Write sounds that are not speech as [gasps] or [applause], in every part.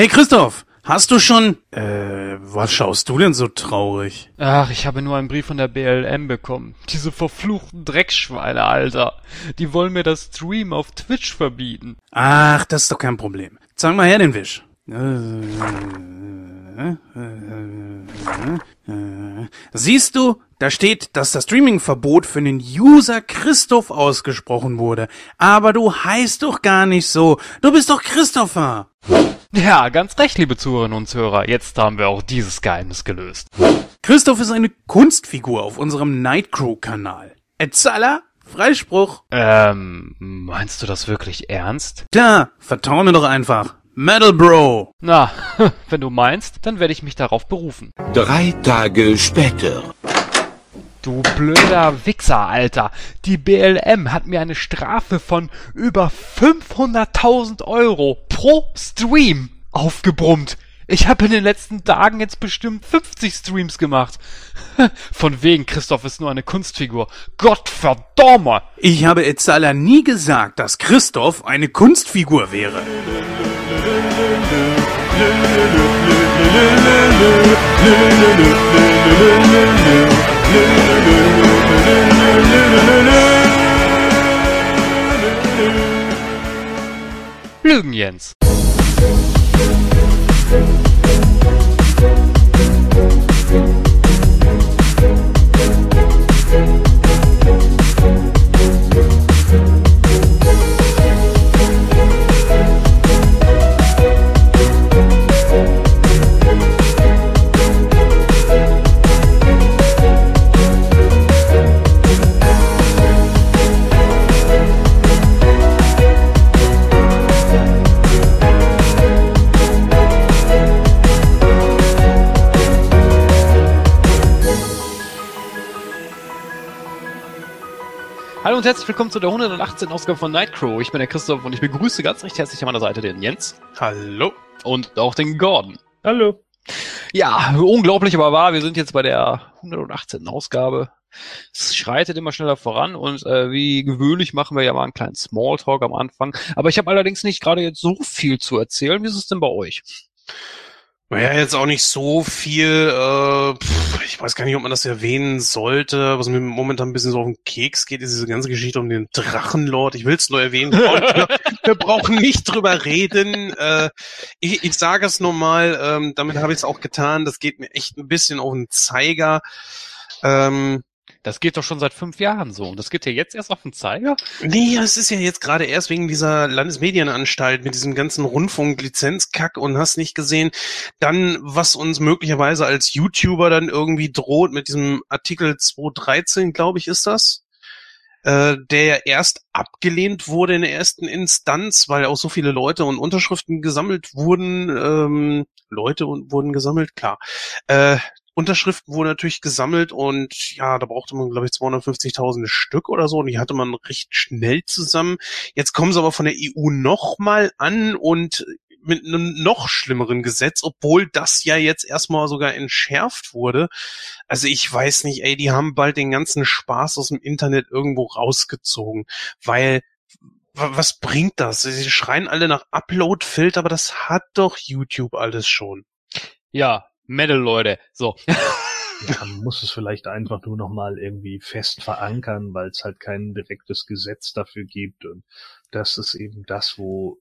Hey Christoph, hast du schon... Äh, was schaust du denn so traurig? Ach, ich habe nur einen Brief von der BLM bekommen. Diese verfluchten Dreckschweine, Alter. Die wollen mir das Stream auf Twitch verbieten. Ach, das ist doch kein Problem. Zeig mal her den Wisch. Siehst du, da steht, dass das Streaming-Verbot für den User Christoph ausgesprochen wurde. Aber du heißt doch gar nicht so. Du bist doch Christopher. Ja, ganz recht, liebe Zuhörerinnen und Zuhörer. Jetzt haben wir auch dieses Geheimnis gelöst. Christoph ist eine Kunstfigur auf unserem Nightcrow-Kanal. Etzala, Freispruch. Ähm, meinst du das wirklich ernst? Klar, vertrau mir doch einfach. Metal Bro. Na, [laughs] wenn du meinst, dann werde ich mich darauf berufen. Drei Tage später. Du blöder Wichser, Alter. Die BLM hat mir eine Strafe von über 500.000 Euro pro Stream aufgebrummt. Ich habe in den letzten Tagen jetzt bestimmt 50 Streams gemacht. [laughs] Von wegen, Christoph ist nur eine Kunstfigur. Gottverdammer! Ich habe Etzala nie gesagt, dass Christoph eine Kunstfigur wäre. [laughs] Lügen, Jens. Hallo und herzlich willkommen zu der 118. Ausgabe von Nightcrow. Ich bin der Christoph und ich begrüße ganz recht herzlich an meiner Seite den Jens Hallo. und auch den Gordon. Hallo. Ja, unglaublich aber wahr. Wir sind jetzt bei der 118. Ausgabe. Es schreitet immer schneller voran und äh, wie gewöhnlich machen wir ja mal einen kleinen Smalltalk am Anfang. Aber ich habe allerdings nicht gerade jetzt so viel zu erzählen. Wie ist es denn bei euch? Naja, jetzt auch nicht so viel, äh, pff, ich weiß gar nicht, ob man das erwähnen sollte. Was mir momentan ein bisschen so auf den Keks geht, ist diese ganze Geschichte um den Drachenlord. Ich will es nur erwähnen. wir, [laughs] wir brauchen nicht drüber reden. Äh, ich, ich sage es nur mal, ähm, damit habe ich es auch getan. Das geht mir echt ein bisschen auf den Zeiger. Ähm, Das geht doch schon seit fünf Jahren so. Und das geht ja jetzt erst auf den Zeiger? Nee, es ist ja jetzt gerade erst wegen dieser Landesmedienanstalt mit diesem ganzen Rundfunklizenzkack und hast nicht gesehen. Dann, was uns möglicherweise als YouTuber dann irgendwie droht mit diesem Artikel 213, glaube ich, ist das. Äh, der ja erst abgelehnt wurde in der ersten Instanz, weil auch so viele Leute und Unterschriften gesammelt wurden. Ähm, Leute und wurden gesammelt, klar. Äh, Unterschriften wurden natürlich gesammelt und ja, da brauchte man, glaube ich, 250.000 Stück oder so und die hatte man recht schnell zusammen. Jetzt kommen sie aber von der EU nochmal an und mit einem noch schlimmeren Gesetz, obwohl das ja jetzt erstmal sogar entschärft wurde. Also ich weiß nicht, ey, die haben bald den ganzen Spaß aus dem Internet irgendwo rausgezogen, weil wa- was bringt das? Sie schreien alle nach Upload-Filter, aber das hat doch YouTube alles schon. Ja, Metal, Leute. So. [laughs] Ja, man muss es vielleicht einfach nur nochmal irgendwie fest verankern, weil es halt kein direktes Gesetz dafür gibt. Und das ist eben das, wo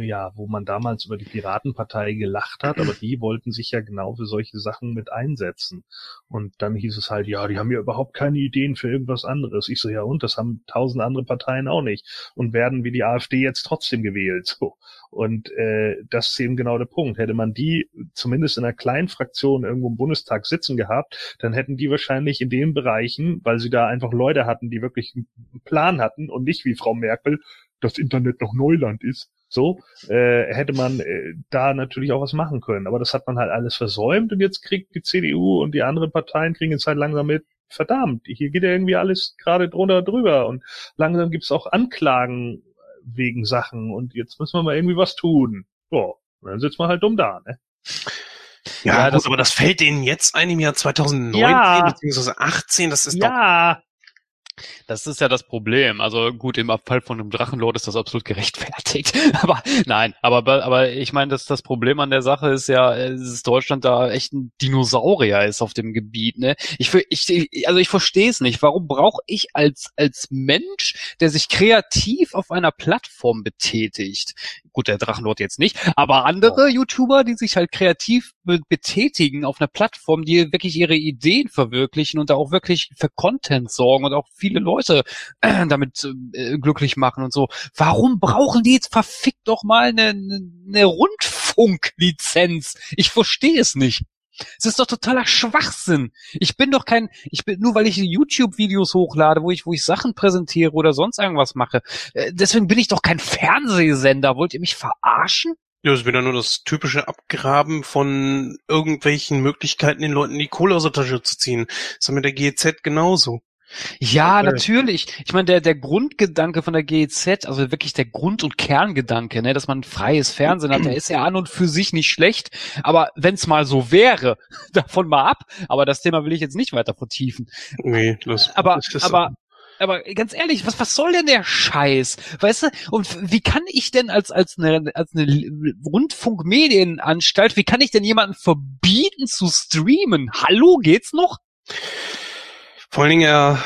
ja, wo man damals über die Piratenpartei gelacht hat, aber die wollten sich ja genau für solche Sachen mit einsetzen. Und dann hieß es halt, ja, die haben ja überhaupt keine Ideen für irgendwas anderes. Ich so, ja, und das haben tausend andere Parteien auch nicht und werden wie die AfD jetzt trotzdem gewählt. So. Und äh, das ist eben genau der Punkt. Hätte man die zumindest in einer kleinen Fraktion irgendwo im Bundestag sitzen gehabt, dann hätten die wahrscheinlich in den Bereichen, weil sie da einfach Leute hatten, die wirklich einen Plan hatten und nicht wie Frau Merkel das Internet noch Neuland ist, so, äh, hätte man äh, da natürlich auch was machen können. Aber das hat man halt alles versäumt und jetzt kriegt die CDU und die anderen Parteien kriegen jetzt halt langsam mit, verdammt, hier geht ja irgendwie alles gerade drunter drüber und langsam gibt's auch Anklagen wegen Sachen und jetzt müssen wir mal irgendwie was tun. Ja, dann sitzt man halt dumm da, ne? Ja, Ja, das- aber das fällt denen jetzt ein im Jahr 2019 Ja. beziehungsweise 18, das ist doch Ja, Das ist ja das Problem. Also gut, im Abfall von einem Drachenlord ist das absolut gerechtfertigt. [laughs] aber nein, aber aber ich meine, dass das Problem an der Sache ist ja, dass Deutschland da echt ein Dinosaurier ist auf dem Gebiet. Ne? Ich, ich also ich verstehe es nicht. Warum brauche ich als als Mensch, der sich kreativ auf einer Plattform betätigt? Gut, der Drachenlord jetzt nicht, aber andere YouTuber, die sich halt kreativ be betätigen auf einer Plattform, die wirklich ihre Ideen verwirklichen und da auch wirklich für Content sorgen und auch viele Leute äh, damit äh, glücklich machen und so. Warum brauchen die jetzt verfickt doch mal eine, eine Rundfunklizenz? Ich verstehe es nicht. Es ist doch totaler Schwachsinn. Ich bin doch kein, ich bin nur weil ich YouTube-Videos hochlade, wo ich, wo ich Sachen präsentiere oder sonst irgendwas mache. Äh, deswegen bin ich doch kein Fernsehsender. Wollt ihr mich verarschen? Ja, das ist wieder nur das typische Abgraben von irgendwelchen Möglichkeiten, den Leuten die Kohle aus der Tasche zu ziehen. Das ist mit der GEZ genauso. Ja, okay. natürlich. Ich meine, der, der Grundgedanke von der GEZ, also wirklich der Grund- und Kerngedanke, ne, dass man freies Fernsehen hat, der ist ja an und für sich nicht schlecht. Aber wenn es mal so wäre, [laughs] davon mal ab. Aber das Thema will ich jetzt nicht weiter vertiefen. Nee, das, aber, das aber, aber ganz ehrlich, was, was soll denn der Scheiß? Weißt du, und wie kann ich denn als, als eine, als eine Rundfunkmedienanstalt, wie kann ich denn jemanden verbieten zu streamen? Hallo, geht's noch? Vor allen Dingen, er,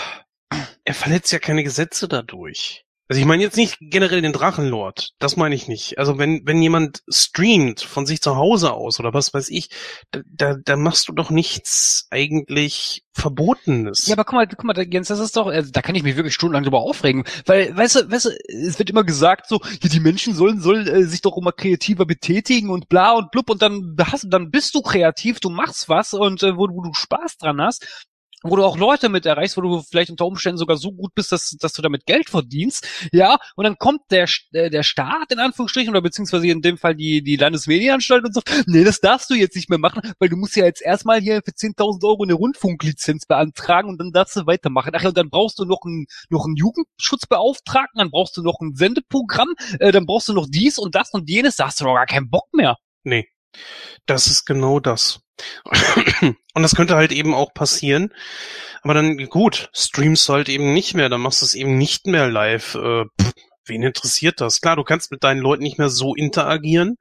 er verletzt ja keine Gesetze dadurch. Also ich meine jetzt nicht generell den Drachenlord, das meine ich nicht. Also wenn, wenn jemand streamt von sich zu Hause aus oder was weiß ich, da, da, da machst du doch nichts eigentlich Verbotenes. Ja, aber guck mal, guck mal, Jens, das ist doch, also da kann ich mich wirklich stundenlang drüber aufregen, weil, weißt du, weißt du, es wird immer gesagt so, ja, die Menschen sollen, sollen äh, sich doch immer kreativer betätigen und bla und blub und dann hast, dann bist du kreativ, du machst was und äh, wo, wo du Spaß dran hast wo du auch Leute mit erreichst, wo du vielleicht unter Umständen sogar so gut bist, dass, dass du damit Geld verdienst, ja, und dann kommt der, äh, der Staat in Anführungsstrichen oder beziehungsweise in dem Fall die, die Landesmedienanstalt und sagt, nee, das darfst du jetzt nicht mehr machen, weil du musst ja jetzt erstmal hier für 10.000 Euro eine Rundfunklizenz beantragen und dann darfst du weitermachen. Ach ja, und dann brauchst du noch einen, noch einen Jugendschutzbeauftragten, dann brauchst du noch ein Sendeprogramm, äh, dann brauchst du noch dies und das und jenes, da hast du doch gar keinen Bock mehr. Nee, das ist genau das. Und das könnte halt eben auch passieren. Aber dann, gut, streamst du halt eben nicht mehr, dann machst du es eben nicht mehr live. Äh, pff, wen interessiert das? Klar, du kannst mit deinen Leuten nicht mehr so interagieren.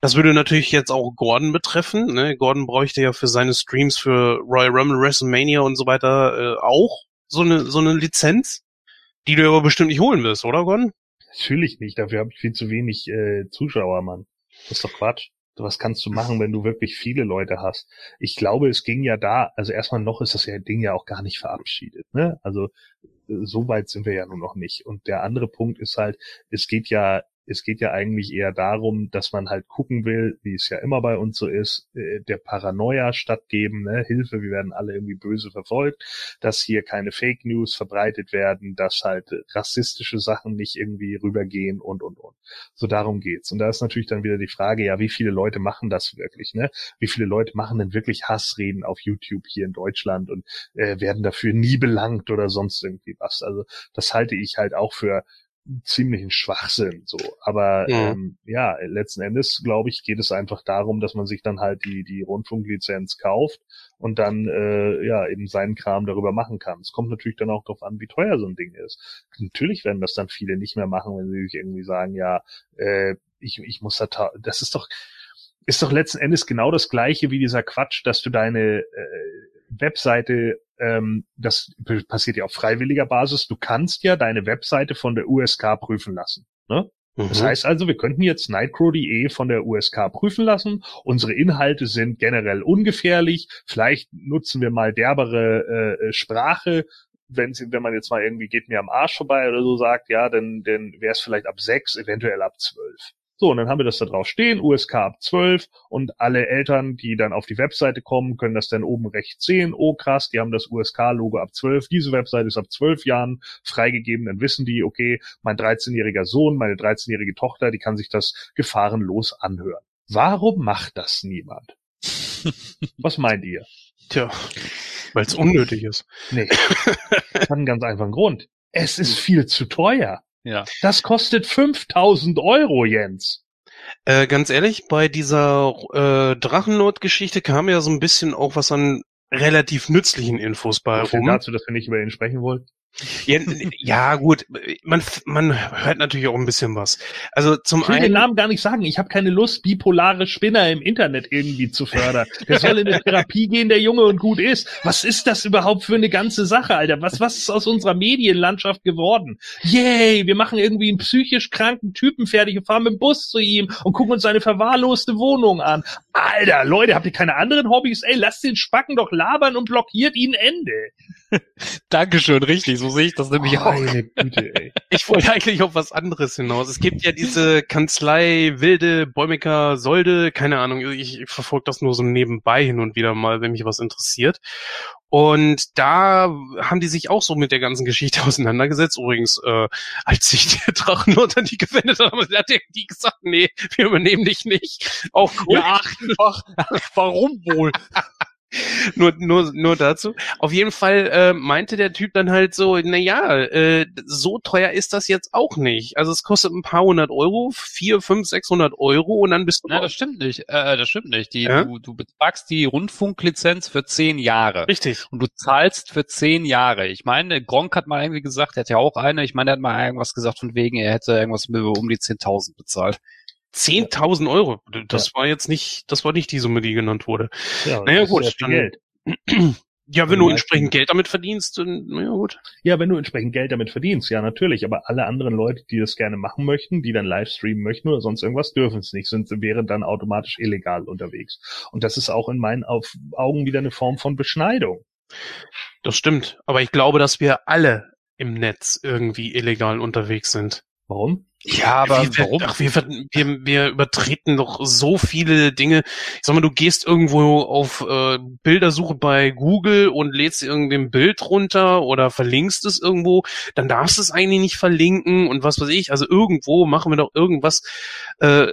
Das würde natürlich jetzt auch Gordon betreffen. Ne? Gordon bräuchte ja für seine Streams für Royal Rumble, WrestleMania und so weiter äh, auch so eine, so eine Lizenz, die du aber bestimmt nicht holen wirst, oder Gordon? Natürlich nicht, dafür habe ich viel zu wenig äh, Zuschauer, Mann. Das ist doch Quatsch. Was kannst du machen, wenn du wirklich viele Leute hast? Ich glaube, es ging ja da, also erstmal noch ist das Ding ja auch gar nicht verabschiedet, ne? Also äh, so weit sind wir ja nun noch nicht. Und der andere Punkt ist halt, es geht ja es geht ja eigentlich eher darum, dass man halt gucken will, wie es ja immer bei uns so ist, äh, der Paranoia stattgeben, ne? Hilfe, wir werden alle irgendwie böse verfolgt, dass hier keine Fake News verbreitet werden, dass halt rassistische Sachen nicht irgendwie rübergehen und und und. So darum geht's. Und da ist natürlich dann wieder die Frage, ja, wie viele Leute machen das wirklich, ne? Wie viele Leute machen denn wirklich Hassreden auf YouTube hier in Deutschland und äh, werden dafür nie belangt oder sonst irgendwie was? Also das halte ich halt auch für ziemlichen Schwachsinn so. Aber ja. Ähm, ja, letzten Endes, glaube ich, geht es einfach darum, dass man sich dann halt die, die Rundfunklizenz kauft und dann äh, ja eben seinen Kram darüber machen kann. Es kommt natürlich dann auch darauf an, wie teuer so ein Ding ist. Natürlich werden das dann viele nicht mehr machen, wenn sie sich irgendwie sagen, ja, äh, ich, ich muss da, das ist doch, ist doch letzten Endes genau das gleiche wie dieser Quatsch, dass du deine äh, Webseite ähm, das passiert ja auf freiwilliger Basis. Du kannst ja deine Webseite von der USK prüfen lassen. Ne? Mhm. Das heißt also, wir könnten jetzt nightcrow.de von der USK prüfen lassen. Unsere Inhalte sind generell ungefährlich. Vielleicht nutzen wir mal derbere äh, Sprache. Wenn, wenn man jetzt mal irgendwie geht mir am Arsch vorbei oder so sagt, ja, dann, dann wäre es vielleicht ab sechs, eventuell ab zwölf. So, und dann haben wir das da drauf stehen, USK ab 12 und alle Eltern, die dann auf die Webseite kommen, können das dann oben rechts sehen. Oh krass, die haben das USK-Logo ab 12. Diese Webseite ist ab 12 Jahren freigegeben. Dann wissen die, okay, mein 13-jähriger Sohn, meine 13-jährige Tochter, die kann sich das gefahrenlos anhören. Warum macht das niemand? [laughs] Was meint ihr? Tja, weil es unnötig ist. Nee. Das hat einen ganz einfachen Grund. Es ist viel zu teuer. Ja. Das kostet 5000 Euro, Jens. Äh, ganz ehrlich, bei dieser äh, Drachenlord-Geschichte kam ja so ein bisschen auch was an relativ nützlichen Infos bei rum. dazu, dass wir nicht über ihn sprechen wollten. Ja, ja, gut, man, man hört natürlich auch ein bisschen was. Also zum Ich will den einen, Namen gar nicht sagen. Ich habe keine Lust, bipolare Spinner im Internet irgendwie zu fördern. Der soll in eine Therapie gehen, der Junge und gut ist. Was ist das überhaupt für eine ganze Sache, Alter? Was, was ist aus unserer Medienlandschaft geworden? Yay, wir machen irgendwie einen psychisch kranken Typen fertig und fahren mit dem Bus zu ihm und gucken uns seine verwahrloste Wohnung an. Alter, Leute, habt ihr keine anderen Hobbys? Ey, lasst den Spacken doch labern und blockiert ihn Ende. [laughs] Dankeschön, richtig, so sehe ich das nämlich auch. Meine Güte, ey. ich wollte eigentlich auf was anderes hinaus. Es gibt ja diese Kanzlei Wilde, Bäumiker, Solde, keine Ahnung, ich, ich verfolge das nur so nebenbei hin und wieder mal, wenn mich was interessiert. Und da haben die sich auch so mit der ganzen Geschichte [laughs] auseinandergesetzt. Übrigens, äh, als sich der Drachenlord an die gewendet hat, hat der die gesagt, nee, wir übernehmen dich nicht. Auch cool. Ja, ach, ach, warum wohl? [laughs] nur, nur, nur dazu. Auf jeden Fall äh, meinte der Typ dann halt so, na ja, äh, so teuer ist das jetzt auch nicht. Also es kostet ein paar hundert Euro, vier, fünf, sechshundert Euro und dann bist du Na, das stimmt nicht. Äh, das stimmt nicht. Die, Ja? du, du betragst die Rundfunklizenz für zehn Jahre. richtig. Und du zahlst für zehn Jahre. Ich meine, Gronk hat mal irgendwie gesagt, er hat ja auch eine, ich meine, er hat mal irgendwas gesagt von wegen, er hätte irgendwas um die 10.000 bezahlt. 10.000 Euro. Das war jetzt nicht, das war nicht die Summe, die genannt wurde. Ja, Naja, gut, ja dann- Geld. [clears throat] Ja, wenn du entsprechend Geld damit verdienst, dann, naja, gut. Ja, wenn du entsprechend Geld damit verdienst, ja, natürlich. Aber alle anderen Leute, die das gerne machen möchten, die dann live streamen möchten oder sonst irgendwas, dürfen es nicht, sind, wären dann automatisch illegal unterwegs. Und das ist auch in meinen Augen wieder eine Form von Beschneidung. Das stimmt. Aber ich glaube, dass wir alle im Netz irgendwie illegal unterwegs sind. Warum? Ja, aber wir, warum? Ach, wir, wir, wir übertreten doch so viele Dinge. Ich sag mal, du gehst irgendwo auf äh, Bildersuche bei Google und lädst irgendwie ein Bild runter oder verlinkst es irgendwo, dann darfst du es eigentlich nicht verlinken und was weiß ich. Also irgendwo machen wir doch irgendwas äh,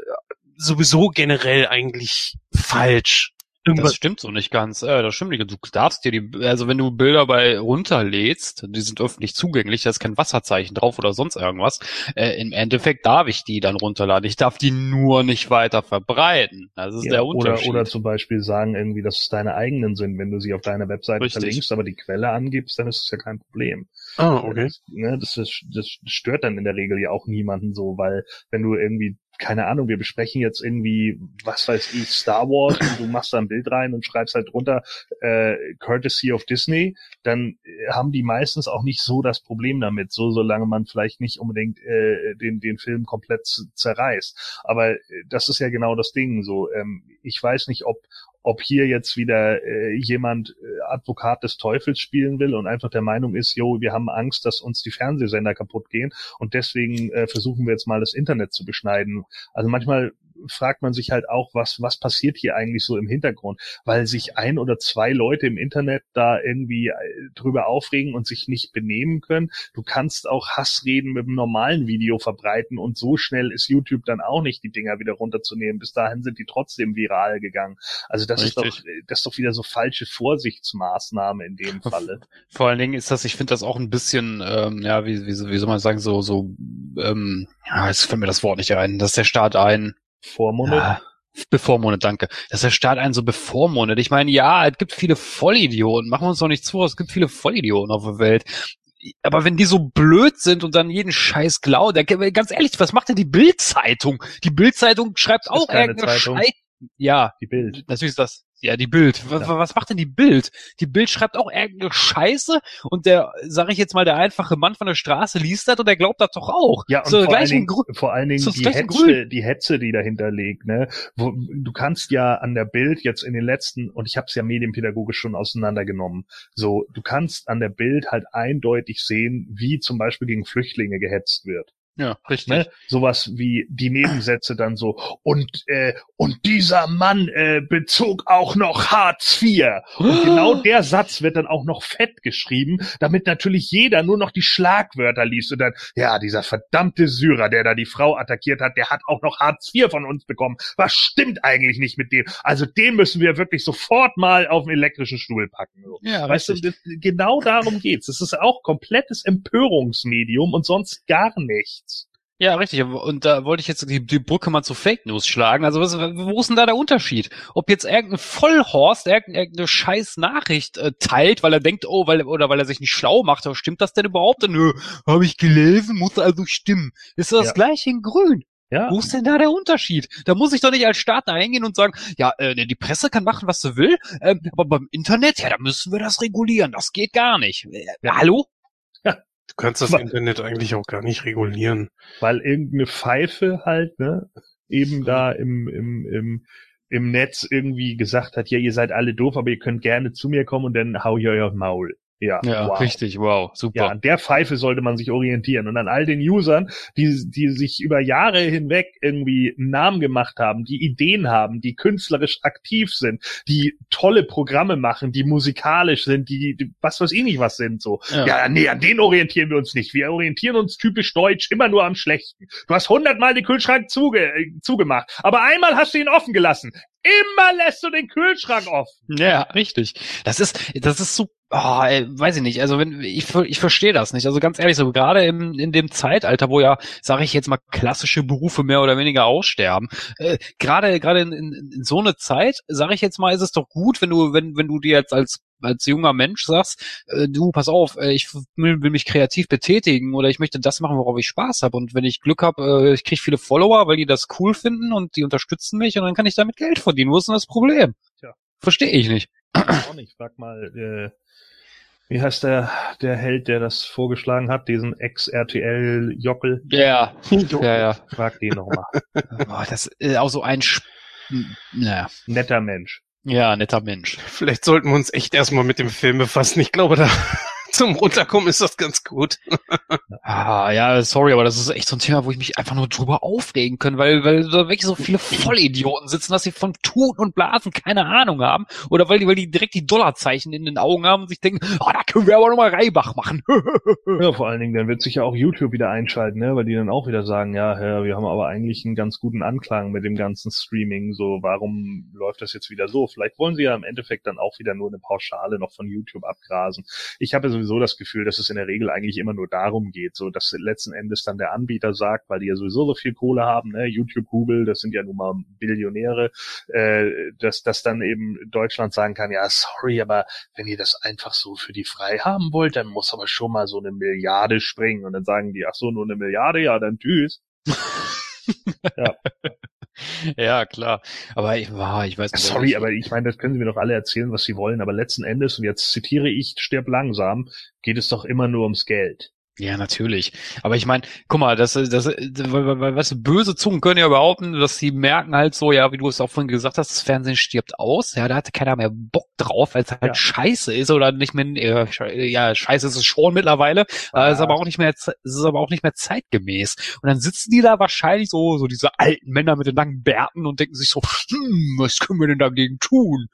sowieso generell eigentlich falsch. Das Irgendwas. stimmt so nicht ganz. Äh, das stimmt nicht. Du darfst dir die, also wenn du Bilder bei runterlädst, die sind öffentlich zugänglich, da ist kein Wasserzeichen drauf oder sonst irgendwas. Äh, Im Endeffekt darf ich die dann runterladen. Ich darf die nur nicht weiter verbreiten. Das ist Ja, der oder, Unterschied. oder zum Beispiel sagen irgendwie, dass es deine eigenen sind. Wenn du sie auf deiner Webseite Richtig. verlinkst, aber die Quelle angibst, dann ist es ja kein Problem. Ah, okay. Das, ne, das, das stört dann in der Regel ja auch niemanden so, weil wenn du irgendwie, keine Ahnung, wir besprechen jetzt irgendwie, was weiß ich, Star Wars und du machst da ein Bild rein und schreibst halt drunter äh, Courtesy of Disney, dann äh, haben die meistens auch nicht so das Problem damit, so solange man vielleicht nicht unbedingt äh, den, den Film komplett zerreißt. Aber äh, das ist ja genau das Ding. So, ähm, ich weiß nicht, ob ob hier jetzt wieder äh, jemand äh, Advokat des Teufels spielen will und einfach der Meinung ist, jo, wir haben Angst, dass uns die Fernsehsender kaputt gehen und deswegen äh, versuchen wir jetzt mal das Internet zu beschneiden. Also manchmal fragt man sich halt auch, was, was passiert hier eigentlich so im Hintergrund, weil sich ein oder zwei Leute im Internet da irgendwie äh, drüber aufregen und sich nicht benehmen können. Du kannst auch Hassreden mit einem normalen Video verbreiten und so schnell ist YouTube dann auch nicht, die Dinger wieder runterzunehmen. Bis dahin sind die trotzdem viral gegangen. Also das ist doch, Richtig. das ist doch wieder so falsche Vorsichtsmaßnahme in dem Falle. Vor allen Dingen ist das, ich finde das auch ein bisschen, ähm, ja, wie, wie, wie soll man sagen, so, so, ähm, ja, jetzt fällt mir das Wort nicht ein, dass der Staat ein, Vormundet. ja, bevormundet, danke, dass der Staat einen so bevormundet. Ich meine, ja, es gibt viele Vollidioten, machen wir uns doch nicht zu, es gibt viele Vollidioten auf der Welt. Aber wenn die so blöd sind und dann jeden Scheiß glauben, der- ganz ehrlich, was macht denn die Bild-Zeitung? Die Bild-Zeitung schreibt auch irgendeine Zeitung. Scheiß. Ja, Die Bild. Natürlich ist das, ja, die Bild. Was, was macht denn die Bild? Die Bild schreibt auch irgendeine Scheiße und der, sag ich jetzt mal, der einfache Mann von der Straße liest das und der glaubt das doch auch. Ja, und so, vor, allen Dingen, vor allen Dingen die Hetze, die Hetze, die dahinter liegt. Ne? Wo, du kannst ja an der Bild jetzt in den letzten, und ich habe es ja medienpädagogisch schon auseinandergenommen, so, du kannst an der Bild halt eindeutig sehen, wie zum Beispiel gegen Flüchtlinge gehetzt wird. Ja, richtig. Ne? Sowas wie die Nebensätze dann so, und, äh, und dieser Mann äh, bezog auch noch Hartz IV. Und [gasps] genau der Satz wird dann auch noch fett geschrieben, damit natürlich jeder nur noch die Schlagwörter liest und dann, ja, dieser verdammte Syrer, der da die Frau attackiert hat, der hat auch noch Hartz IV von uns bekommen. Was stimmt eigentlich nicht mit dem? Also den müssen wir wirklich sofort mal auf den elektrischen Stuhl packen. So. Ja, Weißt du, richtig. das, genau darum geht's. Es ist auch komplettes Empörungsmedium und sonst gar nichts. Ja, richtig. Und da wollte ich jetzt die, die Brücke mal zu Fake News schlagen. Also was, wo ist denn da der Unterschied? Ob jetzt irgendein Vollhorst irgendeine, scheiß Nachricht äh, teilt, weil er denkt, oh, weil oder weil er sich nicht schlau macht, aber stimmt das denn überhaupt? Nö, habe ich gelesen, muss also stimmen. Ist das Ja. gleiche in Grün? Ja, Wo ist denn da der Unterschied? Da muss ich doch nicht als Staat da hingehen und sagen, ja, äh, die Presse kann machen, was sie will, ähm, aber beim Internet, ja, da müssen wir das regulieren. Das geht gar nicht. Äh. Hallo? Du kannst das Aber- Internet eigentlich auch gar nicht regulieren. weil irgendeine Pfeife halt, ne, eben da im, im, im, im Netz irgendwie gesagt hat, ja, ihr seid alle doof, aber ihr könnt gerne zu mir kommen und dann hau ich euch auf Maul. Ja, Ja, wow. richtig, wow, super. Ja, an der Pfeife sollte man sich orientieren. Und an all den Usern, die, die sich über Jahre hinweg irgendwie einen Namen gemacht haben, die Ideen haben, die künstlerisch aktiv sind, die tolle Programme machen, die musikalisch sind, die, die was weiß ich nicht was sind, so. Ja. Ja. nee, an denen orientieren wir uns nicht. Wir orientieren uns typisch deutsch immer nur am Schlechten. Du hast hundertmal den Kühlschrank zuge äh, zugemacht, aber einmal hast du ihn offen gelassen. Immer lässt du den Kühlschrank offen. Ja, richtig. Das ist, das ist so, oh, ey, weiß ich nicht. Also wenn ich, ich verstehe das nicht. Also ganz ehrlich, so gerade im, in dem Zeitalter, wo ja, sage ich jetzt mal, klassische Berufe mehr oder weniger aussterben. Äh, gerade, gerade in, in, in so eine Zeit, sage ich jetzt mal, ist es doch gut, wenn du, wenn, wenn du dir jetzt als als junger Mensch sagst, äh, du, pass auf, äh, ich will, will mich kreativ betätigen oder ich möchte das machen, worauf ich Spaß habe. Und wenn ich Glück habe, äh, ich kriege viele Follower, weil die das cool finden und die unterstützen mich und dann kann ich damit Geld verdienen. Wo ist denn das Problem? Tja. Verstehe ich nicht. Auch nicht. Frag mal, äh, wie heißt der, der Held, der das vorgeschlagen hat, diesen Ex-RTL-Jockel? Ja, [laughs] ja, ja. Frag den nochmal. [laughs] Boah, das ist auch so ein, Sch naja, Netter Mensch. Ja, netter Mensch. Vielleicht sollten wir uns echt erstmal mit dem Film befassen. Ich glaube, da [laughs] zum Runterkommen ist das ganz gut. [laughs] Ah, ja, sorry, aber das ist echt so ein Thema, wo ich mich einfach nur drüber aufregen kann, weil, weil da wirklich so viele Vollidioten sitzen, dass sie von Tun und Blasen keine Ahnung haben. Oder weil die, weil die direkt die Dollarzeichen in den Augen haben und sich denken, oh, da können wir aber nochmal Reibach machen. [laughs] Ja, vor allen Dingen, dann wird sich ja auch YouTube wieder einschalten, ne? weil die dann auch wieder sagen, ja, ja, wir haben aber eigentlich einen ganz guten Anklang mit dem ganzen Streaming, so warum läuft das jetzt wieder so? Vielleicht wollen sie ja im Endeffekt dann auch wieder nur eine Pauschale noch von YouTube abgrasen. Ich habe sowieso das Gefühl, dass es in der Regel eigentlich immer nur darum geht, so dass letzten Endes dann der Anbieter sagt, weil die ja sowieso so viel Kohle haben, ne? YouTube, Google, das sind ja nun mal Billionäre, äh, dass, dass dann eben Deutschland sagen kann, ja, sorry, aber wenn ihr das einfach so für die frei haben wollt, dann muss aber schon mal so eine Milliarde springen. Und dann sagen die, ach so, nur eine Milliarde, ja, dann tschüss. [laughs] ja, klar. Aber ich, war, ich weiß nicht. Sorry, aber ich meine, das können sie mir doch alle erzählen, was sie wollen. Aber letzten Endes, und jetzt zitiere ich, stirb langsam, geht es doch immer nur ums Geld. Ja, natürlich. Aber ich meine, guck mal, das, das, weißt du, böse Zungen können ja behaupten, dass sie merken halt so, ja, wie du es auch vorhin gesagt hast, das Fernsehen stirbt aus. Ja, da hatte keiner mehr Bock drauf, weil es halt Ja. scheiße ist oder nicht mehr, ja, scheiße ist es schon mittlerweile, äh, ist aber auch nicht mehr, ist aber auch nicht mehr zeitgemäß. Und dann sitzen die da wahrscheinlich so, so diese alten Männer mit den langen Bärten und denken sich so, hm, was können wir denn dagegen tun?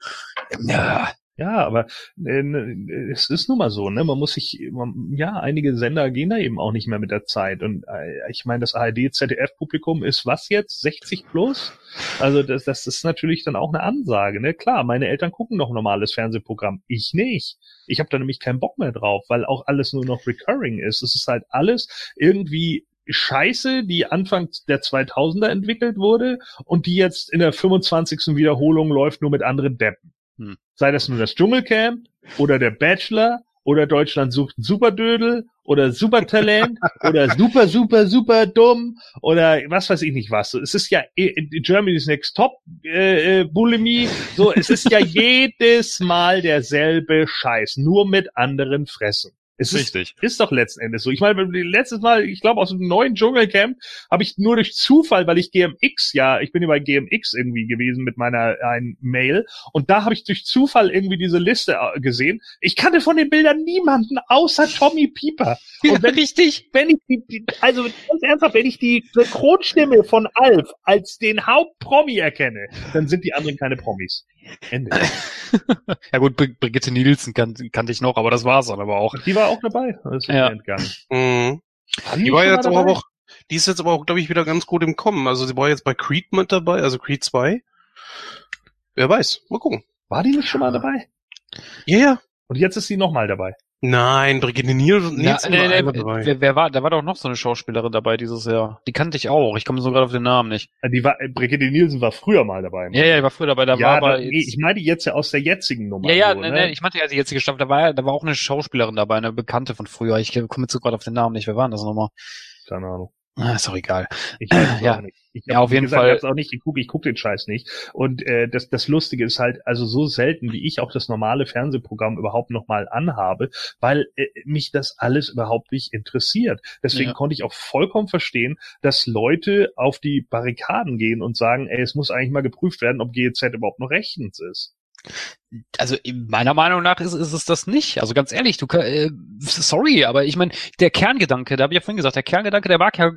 Ja, Ja, aber äh, ne, es ist nun mal so, ne? Man muss sich, man, ja, einige Sender gehen da eben auch nicht mehr mit der Zeit. Und äh, ich meine, das ARD-ZDF-Publikum ist was jetzt? 60 plus? Also das, das ist natürlich dann auch eine Ansage, ne? Klar, meine Eltern gucken noch normales Fernsehprogramm, ich nicht. Ich habe da nämlich keinen Bock mehr drauf, weil auch alles nur noch recurring ist. Es ist halt alles irgendwie Scheiße, die Anfang der 2000er entwickelt wurde und die jetzt in der 25. Wiederholung läuft nur mit anderen Deppen. Hm. Sei das nur das Dschungelcamp oder der Bachelor oder Deutschland sucht einen Superdödel oder Supertalent [laughs] oder super, super, super dumm oder was weiß ich nicht was. Es ist ja eh- Germany's Next Top äh, äh, Bulimie. So, es ist ja [laughs] jedes Mal derselbe Scheiß, nur mit anderen Fressen. Es ist, richtig. ist doch letzten Endes so. Ich meine, letztes Mal, ich glaube, aus dem neuen Dschungelcamp habe ich nur durch Zufall, weil ich GMX, ja, ich bin ja bei GMX irgendwie gewesen mit meiner ein Mail und da habe ich durch Zufall irgendwie diese Liste äh, gesehen. Ich kannte von den Bildern niemanden außer Tommy Pieper. Und wenn, richtig. wenn ich die, die, also ganz ernsthaft, wenn ich die Synchronstimme von Alf als den Hauptpromi erkenne, dann sind die anderen keine Promis. Ende. [laughs] Ja gut, Bri- Brigitte Nielsen kan kannte ich noch, aber das war's dann aber auch. Die war auch dabei. Das ist Ja. entgangen. Mhm. War Die war jetzt aber auch, die ist jetzt aber auch, glaube ich, wieder ganz gut im Kommen. Also sie war jetzt bei Creed mit dabei, also Creed 2. Wer weiß, mal gucken. War die nicht schon mal dabei? Ja, ja. Und jetzt ist sie nochmal dabei. Nein, Brigitte Nielsen, Nielsen nee, war nee, dabei. wer, wer war, da war doch noch so eine Schauspielerin dabei dieses Jahr. Die kannte ich auch. Ich komme so gerade auf den Namen nicht. Äh, Die war, äh, Brigitte Nielsen war früher mal dabei. Ja, ja, die war früher dabei. Da ja, war aber da, nee, jetzt, ich meine jetzt ja aus der jetzigen Nummer. ja, ja, so, nee, ne? nee, ich meinte ja die jetzige Staffel. Da war, da war auch eine Schauspielerin dabei, eine Bekannte von früher. Ich komme jetzt so gerade auf den Namen nicht. Wer war denn das nochmal? Keine Ahnung. Ah, ist doch egal. Ich weiß es [clears throat] Ja. auch nicht. Ich Ja, hab, auf wie jeden gesagt, Fall- Ich auch nicht geguckt, ich guck den Scheiß nicht. Und äh, das, das Lustige ist halt, also so selten, wie ich auch das normale Fernsehprogramm überhaupt nochmal anhabe, weil äh, mich das alles überhaupt nicht interessiert. Deswegen Ja. konnte ich auch vollkommen verstehen, dass Leute auf die Barrikaden gehen und sagen, ey, es muss eigentlich mal geprüft werden, ob GEZ überhaupt noch rechtens ist. Also meiner Meinung nach ist, ist es das nicht. Also ganz ehrlich, du äh, sorry, aber ich meine, der Kerngedanke, da habe ich ja vorhin gesagt, der Kerngedanke, der mag ja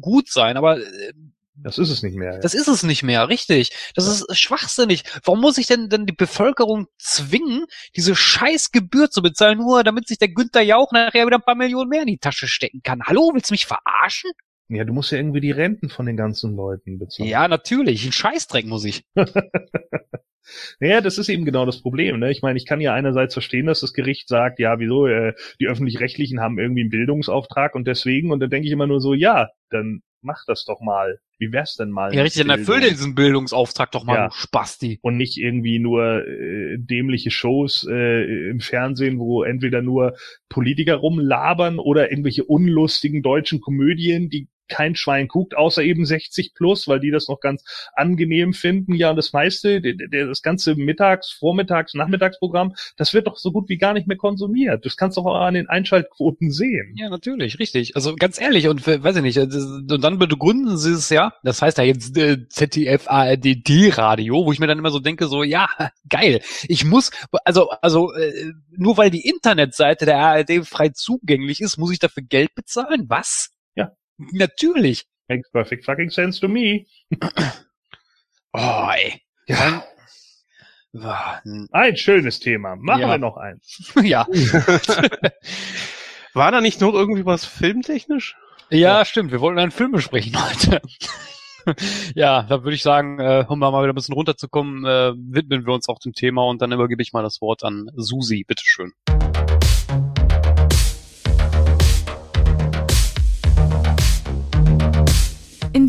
gut sein, aber äh, Das ist es nicht mehr. das ist es nicht mehr, richtig. Das ist schwachsinnig. Warum muss ich denn denn die Bevölkerung zwingen, diese scheiß Gebühr zu bezahlen, nur damit sich der Günther Jauch nachher wieder ein paar Millionen mehr in die Tasche stecken kann? Hallo, willst du mich verarschen? Ja, du musst ja irgendwie die Renten von den ganzen Leuten bezahlen. Ja, natürlich. Ein Scheißdreck muss ich. [laughs] Ja, das ist eben genau das Problem. Ne? Ich meine, ich kann ja einerseits verstehen, dass das Gericht sagt, ja, wieso, äh, die öffentlich-rechtlichen haben irgendwie einen Bildungsauftrag und deswegen, und dann denke ich immer nur so, ja, dann mach das doch mal. Wie wär's denn mal? Ja, richtig, dann erfüll diesen Bildungsauftrag doch mal, Ja. du Spasti. Und nicht irgendwie nur äh, dämliche Shows äh, im Fernsehen, wo entweder nur Politiker rumlabern oder irgendwelche unlustigen deutschen Komödien, die kein Schwein guckt, außer eben 60 plus, weil die das noch ganz angenehm finden. Ja, das meiste, das ganze Mittags-, Vormittags-, Nachmittagsprogramm, das wird doch so gut wie gar nicht mehr konsumiert. Das kannst du auch an den Einschaltquoten sehen. Ja, natürlich, richtig. Also ganz ehrlich, und äh, weiß ich nicht, und dann begründen sie es ja, das heißt ja jetzt äh, ZDF ARD D-Radio, wo ich mir dann immer so denke, so, ja, [laughs] geil, ich muss, also, also, äh, nur weil die Internetseite der ARD frei zugänglich ist, muss ich dafür Geld bezahlen? Was? Ja. Natürlich. Makes perfect fucking sense to me. [clears throat] Oh, ey. Ja. Ein schönes Thema. Machen Ja. wir noch eins. [laughs] ja. [laughs] War da nicht noch irgendwie was filmtechnisch? Ja, stimmt. Wir wollten einen Film besprechen heute. [laughs] ja, da würde ich sagen, äh, um mal wieder ein bisschen runterzukommen, äh, widmen wir uns auch dem Thema und dann übergebe ich mal das Wort an Susi. Bitteschön. In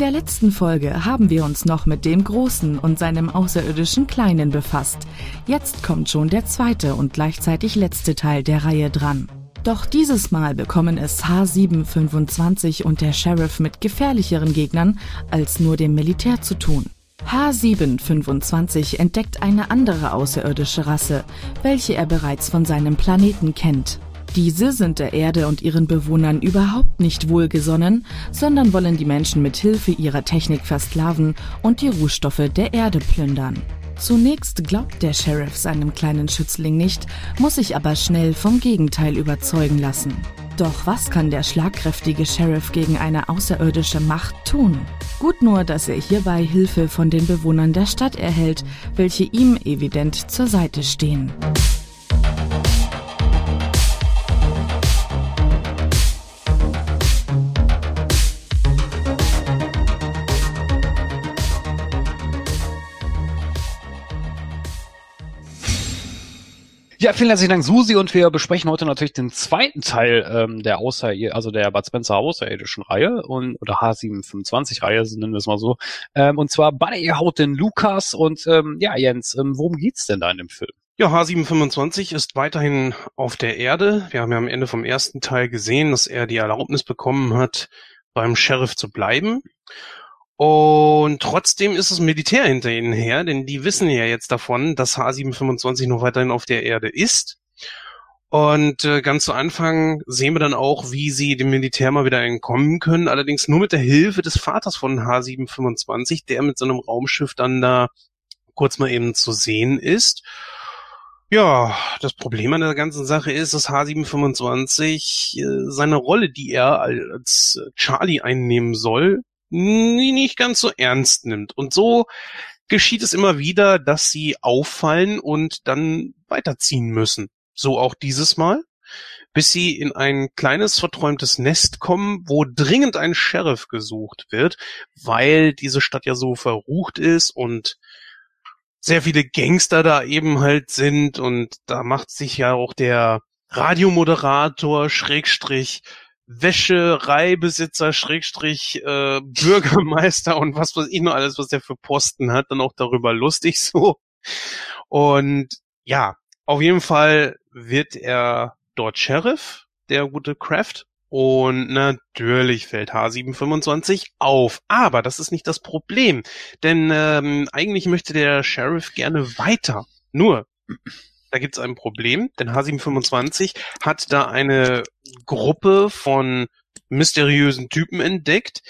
der letzten Folge haben wir uns noch mit dem Großen und seinem außerirdischen Kleinen befasst. Jetzt kommt schon der zweite und gleichzeitig letzte Teil der Reihe dran. Doch dieses Mal bekommen es H725 und der Sheriff mit gefährlicheren Gegnern als nur dem Militär zu tun. H725 entdeckt eine andere außerirdische Rasse, welche er bereits von seinem Planeten kennt. Diese sind der Erde und ihren Bewohnern überhaupt nicht wohlgesonnen, sondern wollen die Menschen mit Hilfe ihrer Technik versklaven und die Rohstoffe der Erde plündern. Zunächst glaubt der Sheriff seinem kleinen Schützling nicht, muss sich aber schnell vom Gegenteil überzeugen lassen. Doch was kann der schlagkräftige Sheriff gegen eine außerirdische Macht tun? Gut nur, dass er hierbei Hilfe von den Bewohnern der Stadt erhält, welche ihm evident zur Seite stehen. Ja, vielen herzlichen Dank, Susi, und wir besprechen heute natürlich den zweiten Teil ähm, der Außer also der Bud Spencer außerirdischen Reihe und oder H725 Reihe, nennen wir es mal so. Ähm, und zwar Buddy haut den Lukas und ähm, ja, Jens, ähm, worum geht's denn da in dem Film? Ja, H725 ist weiterhin auf der Erde. Wir haben ja am Ende vom ersten Teil gesehen, dass er die Erlaubnis bekommen hat, beim Sheriff zu bleiben. Und trotzdem ist das Militär hinter ihnen her, denn die wissen ja jetzt davon, dass H725 noch weiterhin auf der Erde ist. Und äh, ganz zu Anfang sehen wir dann auch, wie sie dem Militär mal wieder entkommen können, allerdings nur mit der Hilfe des Vaters von H725, der mit so einem Raumschiff dann da kurz mal eben zu sehen ist. Ja, das Problem an der ganzen Sache ist, dass H725 äh, seine Rolle, die er als Charlie einnehmen soll, nicht ganz so ernst nimmt. Und so geschieht es immer wieder, dass sie auffallen und dann weiterziehen müssen. So auch dieses Mal, bis sie in ein kleines verträumtes Nest kommen, wo dringend ein Sheriff gesucht wird, weil diese Stadt ja so verrucht ist und sehr viele Gangster da eben halt sind und da macht sich ja auch der Radiomoderator, Schrägstrich, Wäschereibesitzer, Schrägstrich, äh, Bürgermeister und was weiß ich noch alles, was der für Posten hat, dann auch darüber lustig so. Und ja, auf jeden Fall wird er dort Sheriff, der gute Kraft. Und natürlich fällt H725 auf. Aber das ist nicht das Problem. Denn ähm, eigentlich möchte der Sheriff gerne weiter. Nur, da gibt es ein Problem, denn H725 hat da eine Gruppe von mysteriösen Typen entdeckt,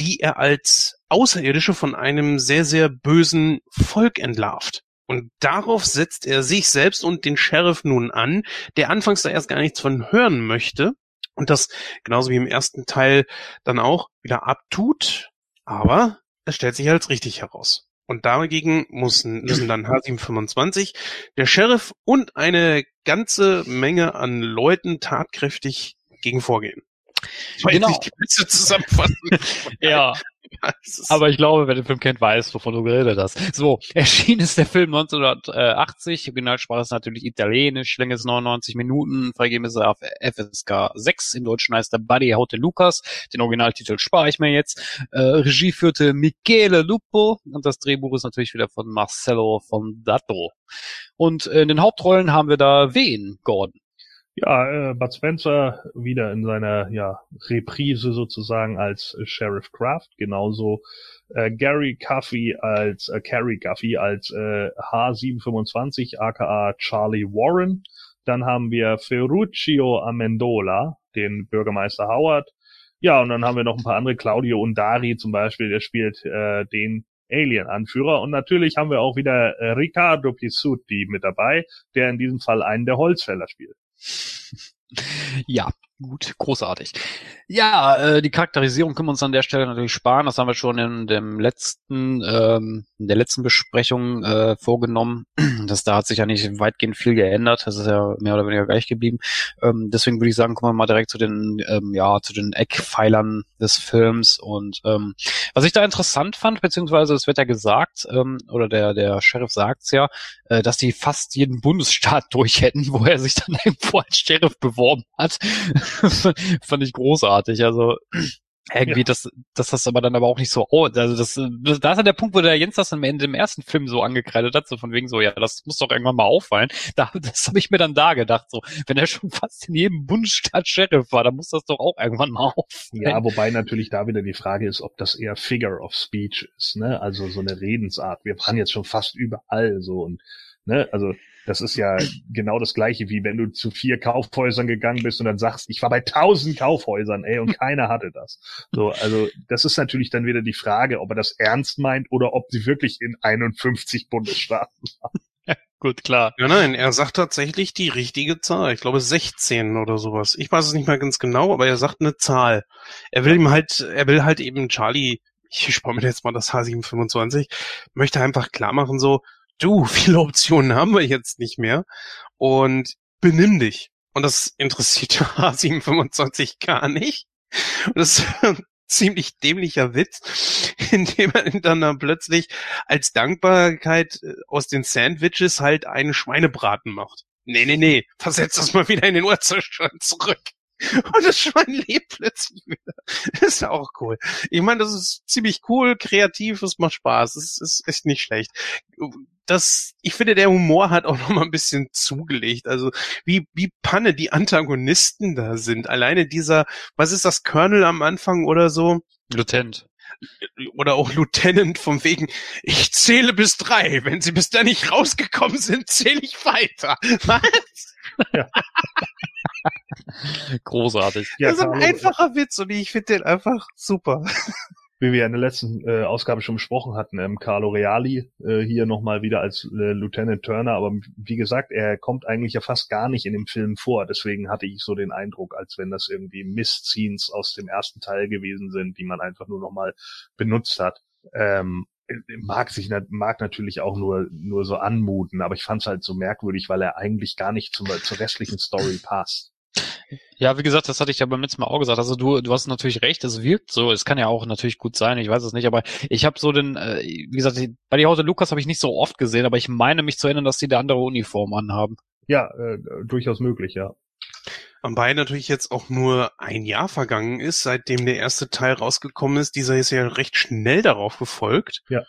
die er als Außerirdische von einem sehr, sehr bösen Volk entlarvt. Und darauf setzt er sich selbst und den Sheriff nun an, der anfangs da erst gar nichts von hören möchte und das genauso wie im ersten Teil dann auch wieder abtut. Aber es stellt sich als richtig heraus. Und dagegen müssen, müssen dann H725, der Sheriff und eine ganze Menge an Leuten tatkräftig gegen vorgehen. Genau. die beste Zusammenfassung. [laughs] ja. Aber ich glaube, wer den Film kennt, weiß, wovon du geredet hast. So, erschienen ist der Film 1980. Originalsprache ist natürlich italienisch. Länge ist 99 Minuten. Freigeben ist er auf FSK 6. Im Deutschen heißt er Buddy Haute Lucas. Den Originaltitel spare ich mir jetzt. Äh, Regie führte Michele Lupo. Und das Drehbuch ist natürlich wieder von Marcello Fondato. Und in den Hauptrollen haben wir da wen, Gordon? Ja, äh, Bud Spencer wieder in seiner ja, Reprise sozusagen als Sheriff Kraft, genauso äh, Gary Guffey als äh, Carrie Guffey als äh, H725 aka Charlie Warren. Dann haben wir Ferruccio Amendola, den Bürgermeister Howard. Ja, und dann haben wir noch ein paar andere, Claudio Undari zum Beispiel, der spielt äh, den Alien-Anführer. Und natürlich haben wir auch wieder äh, Riccardo Pizzuti mit dabei, der in diesem Fall einen der Holzfäller spielt. Ja, gut, großartig. Ja, äh, die Charakterisierung können wir uns an der Stelle natürlich sparen. Das haben wir schon in dem letzten, ähm, in der letzten Besprechung äh, vorgenommen. [clears throat] Das da hat sich ja nicht weitgehend viel geändert. Das ist ja mehr oder weniger gleich geblieben. Ähm, deswegen würde ich sagen, kommen wir mal direkt zu den, ähm, ja, zu den Eckpfeilern des Films. Und ähm, was ich da interessant fand, beziehungsweise es wird ja gesagt, ähm, oder der der Sheriff sagt's ja, äh, dass die fast jeden Bundesstaat [laughs] durch hätten, wo er sich dann [laughs] irgendwo als Sheriff beworben hat. [laughs] fand ich großartig. Also irgendwie, ja. dass, dass das aber dann aber auch nicht so, oh, also das, das, da ist ja der Punkt, wo der Jens das am Ende im ersten Film so angekreidet hat, so von wegen so, ja, das muss doch irgendwann mal auffallen. Da, [laughs] das habe ich mir dann da gedacht, so, wenn er schon fast in jedem Bundesstaat Sheriff war, dann muss das doch auch irgendwann mal auffallen. Ja, wobei natürlich da wieder die Frage ist, ob das eher Figure of Speech ist, ne, also so eine Redensart. Wir waren jetzt schon fast überall so und, ne, also das ist ja genau das gleiche, wie wenn du zu vier Kaufhäusern gegangen bist und dann sagst, ich war bei tausend Kaufhäusern, ey, und [laughs] keiner hatte das. So, also das ist natürlich dann wieder die Frage, ob er das ernst meint oder ob sie wirklich in 51 Bundesstaaten waren. [laughs] Gut, klar. Ja, nein, er sagt tatsächlich die richtige Zahl. Ich glaube 16 oder sowas. Ich weiß es nicht mehr ganz genau, aber er sagt eine Zahl. Er will ihm halt, er will halt eben Charlie, ich spare mir jetzt mal das H725, möchte einfach klar machen so, du, [laughs] viele Optionen haben wir jetzt nicht mehr und benimm dich. Und das interessiert [laughs] H725 gar nicht. Und das ist [laughs] ein ziemlich dämlicher Witz, indem er dann, dann plötzlich als Dankbarkeit äh, aus den Sandwiches halt einen Schweinebraten macht. Nee, nee, nee, versetz das mal wieder in den Urzustand zurück. [laughs] Und das Schwein lebt plötzlich wieder. Ist auch cool. Ich meine, das ist ziemlich cool, kreativ, es macht Spaß. Es ist echt nicht schlecht. Das, ich finde, der Humor hat auch noch mal ein bisschen zugelegt. Also, wie, wie Panne die Antagonisten da sind. Alleine dieser, was ist das, Colonel am Anfang oder so? Lieutenant oder auch Lieutenant vom wegen, ich zähle bis drei. Wenn sie bis da nicht rausgekommen sind, zähle ich weiter. [laughs] Was? Ja. Großartig. Ja, das ist ein einfacher Witz und ich finde den einfach super. [laughs] Wie wir in der letzten äh, Ausgabe schon besprochen hatten, ähm, Carlo Reali äh, hier nochmal wieder als äh, Lieutenant Turner, aber wie gesagt, er kommt eigentlich ja fast gar nicht in dem Film vor. Deswegen hatte ich so den Eindruck, als wenn das irgendwie Miss-Scenes aus dem ersten Teil gewesen sind, die man einfach nur nochmal benutzt hat. Ähm, mag sich mag natürlich auch nur nur so anmuten, aber ich fand es halt so merkwürdig, weil er eigentlich gar nicht zum, zur restlichen Story passt. Ja, wie gesagt, das hatte ich ja beim letzten Mal auch gesagt. Also du, du hast natürlich recht, es wirkt so. Es kann ja auch natürlich gut sein, ich weiß es nicht, aber ich habe so den, äh, wie gesagt, bei die Haute Lukas habe ich nicht so oft gesehen, aber ich meine mich zu erinnern, dass die eine andere Uniform anhaben. Ja, äh, durchaus möglich, ja. Wobei natürlich jetzt auch nur ein Jahr vergangen ist, seitdem der erste Teil rausgekommen ist. Dieser ist ja recht schnell darauf gefolgt. Ja.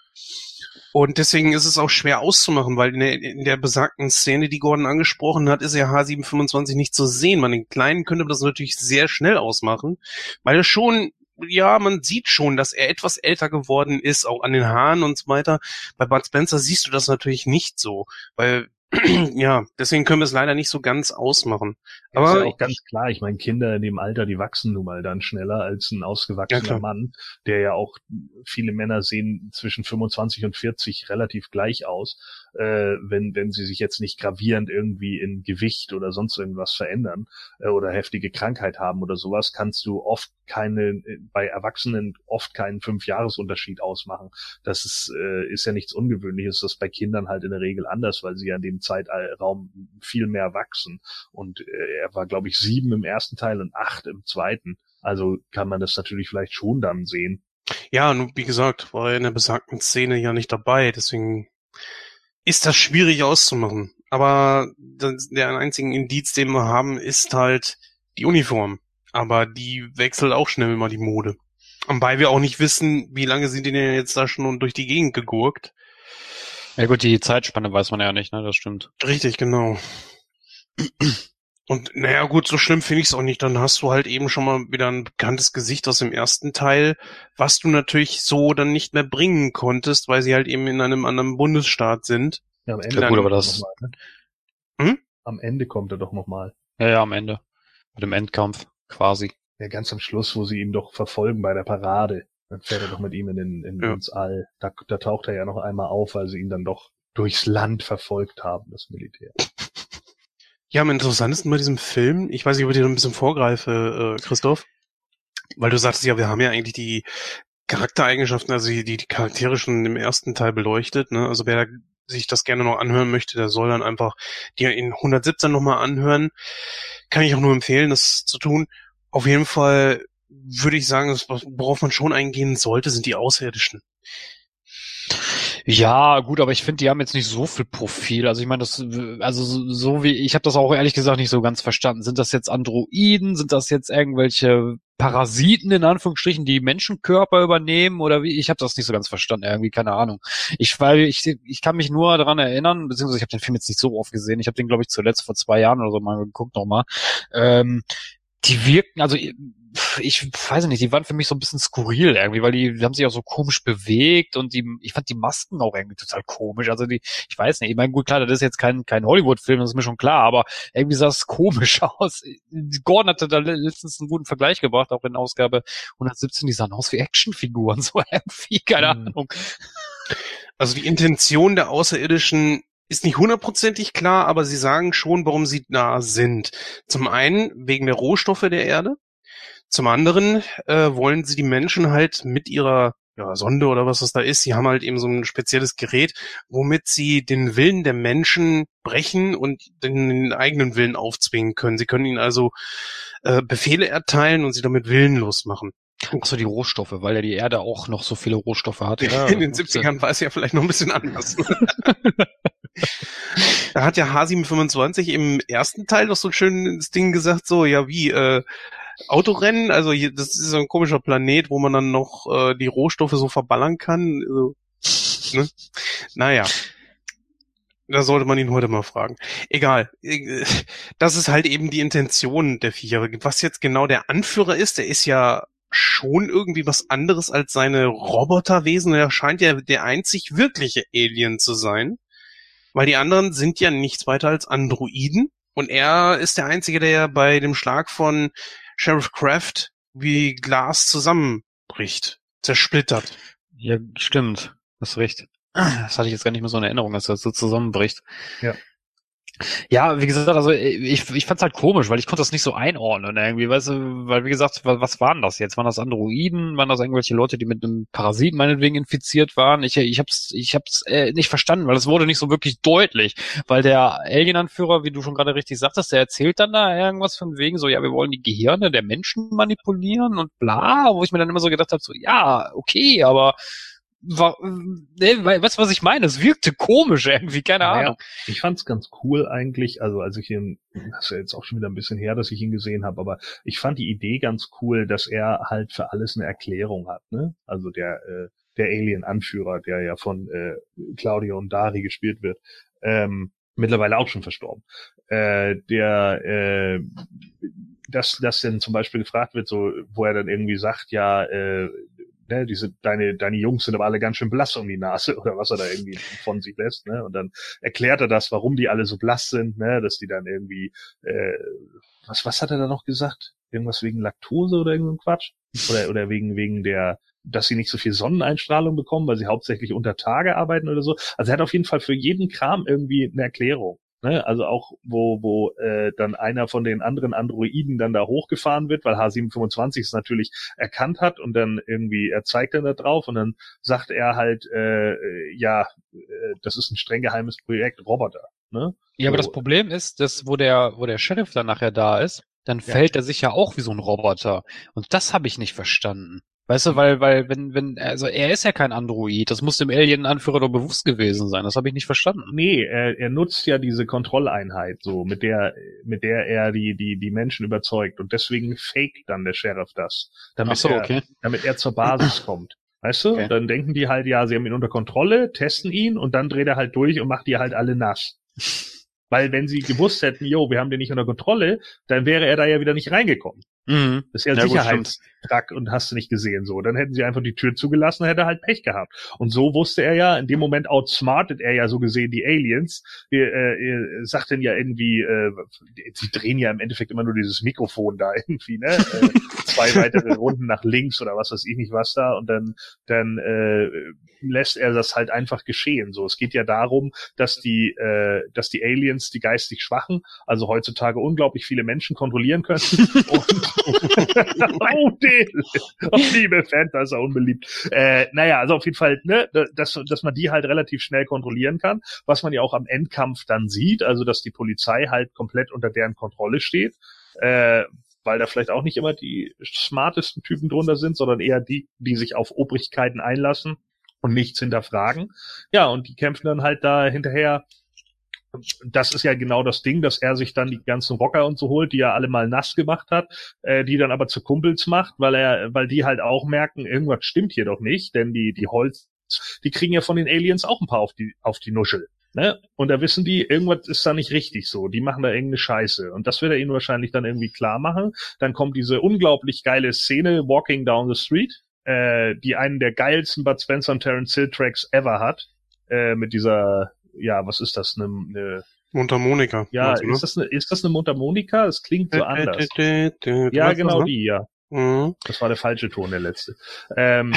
Und deswegen ist es auch schwer auszumachen, weil in der, in der besagten Szene, die Gordon angesprochen hat, ist ja H725 nicht zu sehen. Man den Kleinen könnte man das natürlich sehr schnell ausmachen, weil er schon ja, man sieht schon, dass er etwas älter geworden ist, auch an den Haaren und so weiter. Bei Bud Spencer siehst du das natürlich nicht so, weil [clears throat] ja, deswegen können wir es leider nicht so ganz ausmachen. Aber ist ja auch ganz klar, ich meine, Kinder in dem Alter, die wachsen nun mal dann schneller als ein Ja, ausgewachsener klar. Mann, der ja auch viele Männer sehen zwischen 25 und 40 relativ gleich aus, äh, wenn, wenn sie sich jetzt nicht gravierend irgendwie in Gewicht oder sonst irgendwas verändern äh, oder heftige Krankheit haben oder sowas, kannst du oft keine, bei Erwachsenen oft keinen Fünf-Jahres-Unterschied ausmachen. Das ist, äh, ist ja nichts Ungewöhnliches, das ist bei Kindern halt in der Regel anders, weil sie ja in dem Zeitraum viel mehr wachsen. Und äh, er war, glaube ich, sieben im ersten Teil und acht im zweiten. Also kann man das natürlich vielleicht schon dann sehen. ja, nun, wie gesagt, war er in der besagten Szene ja nicht dabei, deswegen ist das schwierig auszumachen. Aber der einzige Indiz, den wir haben, ist halt die Uniform. Aber die wechselt auch schnell immer die Mode. Wobei wir auch nicht wissen, wie lange sind die denn jetzt da schon durch die Gegend gegurkt. Ja gut, die Zeitspanne weiß man ja nicht, ne? Das stimmt. Richtig, genau. Und naja, gut, so schlimm finde ich es auch nicht. Dann hast du halt eben schon mal wieder ein bekanntes Gesicht aus dem ersten Teil, was du natürlich so dann nicht mehr bringen konntest, weil sie halt eben in einem anderen Bundesstaat sind. Ja, am Ende Ja, gut, kommt aber er das- noch mal, ne? Hm? Am Ende kommt er doch nochmal. Ja, ja, am Ende. Mit dem Endkampf, quasi. Ja, ganz am Schluss, wo sie ihn doch verfolgen bei der Parade. Dann fährt er doch mit ihm in, den, in, Ja. ins All. Da, da taucht er ja noch einmal auf, weil sie ihn dann doch durchs Land verfolgt haben, das Militär. [laughs] Ja, am interessantesten bei diesem Film, ich weiß nicht, ob ich dir noch ein bisschen vorgreife, äh, Christoph, weil du sagtest ja, wir haben ja eigentlich die Charaktereigenschaften, also die, die Charaktere schon im ersten Teil beleuchtet, ne? Also wer da sich das gerne noch anhören möchte, der soll dann einfach die in 117 nochmal anhören. Kann ich auch nur empfehlen, das zu tun. Auf jeden Fall würde ich sagen, worauf man schon eingehen sollte, sind die Außerirdischen. Ja, gut, aber ich finde, die haben jetzt nicht so viel Profil. Also ich meine, das, also so, wie, ich habe das auch ehrlich gesagt nicht so ganz verstanden. Sind das jetzt Androiden? Sind das jetzt irgendwelche Parasiten in Anführungsstrichen, die Menschenkörper übernehmen oder wie? Ich habe das nicht so ganz verstanden, irgendwie keine Ahnung. Ich weil ich ich kann mich nur daran erinnern, beziehungsweise ich habe den Film jetzt nicht so oft gesehen. Ich habe den glaube ich zuletzt vor zwei Jahren oder so mal geguckt nochmal. Ähm, die wirken, also ich weiß nicht, die waren für mich so ein bisschen skurril irgendwie, weil die, die haben sich auch so komisch bewegt und die, ich fand die Masken auch irgendwie total komisch. Also die, ich weiß nicht, ich meine, gut, klar, das ist jetzt kein, kein Hollywood-Film, das ist mir schon klar, aber irgendwie sah es komisch [laughs] aus. Gordon hatte da letztens einen guten Vergleich gebracht, auch in Ausgabe 117, die sahen aus wie Actionfiguren, [laughs] so irgendwie, keine Mhm. Ahnung. Also die Intention der Außerirdischen ist nicht hundertprozentig klar, aber sie sagen schon, warum sie da sind. Zum einen wegen der Rohstoffe der Erde. Zum anderen äh, wollen sie die Menschen halt mit ihrer ja, Sonde oder was das da ist, sie haben halt eben so ein spezielles Gerät, womit sie den Willen der Menschen brechen und den, eigenen Willen aufzwingen können. Sie können ihnen also äh, Befehle erteilen und sie damit willenlos machen. Achso, die Rohstoffe, weil ja die Erde auch noch so viele Rohstoffe hat. Ja, In den 70ern war es ja vielleicht noch ein bisschen anders. [laughs] da hat ja H725 im ersten Teil doch so ein schönes Ding gesagt, so, ja wie, äh, Autorennen, also hier, das ist so ein komischer Planet, wo man dann noch äh, die Rohstoffe so verballern kann. Also, ne? Naja. Da sollte man ihn heute mal fragen. Egal. Das ist halt eben die Intention der Viecher. Was jetzt genau der Anführer ist, der ist ja schon irgendwie was anderes als seine Roboterwesen. Er scheint ja der einzig wirkliche Alien zu sein. Weil die anderen sind ja nichts weiter als Androiden. Und er ist der Einzige, der ja bei dem Schlag von Sheriff Kraft wie Glas zusammenbricht, zersplittert. Ja, stimmt. Hast recht. Das hatte ich jetzt gar nicht mehr so in Erinnerung, dass das so zusammenbricht. Ja. Ja, wie gesagt, also ich, ich fand's halt komisch, weil ich konnte das nicht so einordnen irgendwie, weißt du, weil wie gesagt, was, was waren das jetzt? Waren das Androiden? Waren das irgendwelche Leute, die mit einem Parasiten meinetwegen infiziert waren? Ich, ich hab's, ich hab's äh, nicht verstanden, weil es wurde nicht so wirklich deutlich, weil der Alien-Anführer, wie du schon gerade richtig sagtest, der erzählt dann da irgendwas von wegen so, ja, wir wollen die Gehirne der Menschen manipulieren und bla, wo ich mir dann immer so gedacht habe, so, ja, okay, aber war, nee, weißt du, was ich meine? Es wirkte komisch irgendwie, keine Naja, Ahnung. Ich fand's ganz cool eigentlich, also als ich ihn, das ist ja jetzt auch schon wieder ein bisschen her, dass ich ihn gesehen habe, aber ich fand die Idee ganz cool, dass er halt für alles eine Erklärung hat, ne? Also der, äh, der Alien-Anführer, der ja von äh, Claudio und Dari gespielt wird, ähm, mittlerweile auch schon verstorben. Äh, der, äh, dass, dass dann zum Beispiel gefragt wird, so, wo er dann irgendwie sagt, ja, äh, ne, diese, deine, deine Jungs sind aber alle ganz schön blass um die Nase [laughs] oder was er da irgendwie von sich lässt, ne? Und dann erklärt er das, warum die alle so blass sind, ne, dass die dann irgendwie, äh, was, was hat er da noch gesagt? Irgendwas wegen Laktose oder irgendein Quatsch? Oder, oder wegen, wegen der, dass sie nicht so viel Sonneneinstrahlung bekommen, weil sie hauptsächlich unter Tage arbeiten oder so. Also er hat auf jeden Fall für jeden Kram irgendwie eine Erklärung. Ne? Also auch, wo, wo äh, dann einer von den anderen Androiden dann da hochgefahren wird, weil H725 es natürlich erkannt hat und dann irgendwie, er zeigt dann da drauf und dann sagt er halt, äh, äh, ja, äh, das ist ein streng geheimes Projekt Roboter. Ne? Ja, aber So. das Problem ist, dass wo der, wo der Sheriff dann nachher da ist, dann Ja. fällt er sich ja auch wie so ein Roboter. Und das habe ich nicht verstanden. Weißt du, weil, weil, wenn, wenn, also er ist ja kein Android, das muss dem Alien-Anführer doch bewusst gewesen sein. Das habe ich nicht verstanden. Nee, er, er nutzt ja diese Kontrolleinheit so, mit der, mit der er die, die, die Menschen überzeugt. Und deswegen faked dann der Sheriff das. Damit so, er, okay. damit er zur Basis [clears throat] kommt. Weißt du? Okay. Dann denken die halt, ja, sie haben ihn unter Kontrolle, testen ihn und dann dreht er halt durch und macht die halt alle nass. [laughs] Weil wenn sie gewusst hätten, jo, wir haben den nicht unter Kontrolle, dann wäre er da ja wieder nicht reingekommen. Mhm. Das ist ja, Ja, gut, Sicherheitstrakt und hast du nicht gesehen so. Dann hätten sie einfach die Tür zugelassen, dann hätte er halt Pech gehabt. Und so wusste er ja, in dem Moment outsmartet er ja so gesehen die Aliens. Er, äh, er sagt dann ja irgendwie, äh, sie drehen ja im Endeffekt immer nur dieses Mikrofon da [laughs] irgendwie, ne? äh, zwei [laughs] weitere Runden nach links oder was weiß ich nicht was da und dann, dann äh, lässt er das halt einfach geschehen. So, es geht ja darum, dass die, äh, dass die Aliens, die geistig Schwachen, also heutzutage unglaublich viele Menschen kontrollieren können. [laughs] Und, oh, [laughs] oh, liebe Fantasy, unbeliebt. Äh, naja, also auf jeden Fall, ne, dass, dass man die halt relativ schnell kontrollieren kann, was man ja auch am Endkampf dann sieht, also dass die Polizei halt komplett unter deren Kontrolle steht. Äh, weil da vielleicht auch nicht immer die smartesten Typen drunter sind, sondern eher die, die sich auf Obrigkeiten einlassen und nichts hinterfragen. Ja, und die kämpfen dann halt da hinterher. Das ist ja genau das Ding, dass er sich dann die ganzen Rocker und so holt, die er alle mal nass gemacht hat, äh, die dann aber zu Kumpels macht, weil er, weil die halt auch merken, irgendwas stimmt hier doch nicht, denn die, die Holz, die kriegen ja von den Aliens auch ein paar auf die, auf die Nuschel. Ne? Und da wissen die, irgendwas ist da nicht richtig so. Die machen da irgendeine Scheiße. Und das wird er ihnen wahrscheinlich dann irgendwie klar machen. Dann kommt diese unglaublich geile Szene, Walking Down the Street, äh, die einen der geilsten Bud Spencer und Terence Hill Tracks ever hat. Äh, mit dieser, ja, was ist das? Eine, eine Mundharmonika. ja, du, ne? ist das eine, ist das eine Mundharmonika? Es klingt so anders. Ja, genau ne? die, ja. Mhm. Das war der falsche Ton, der letzte. Ähm,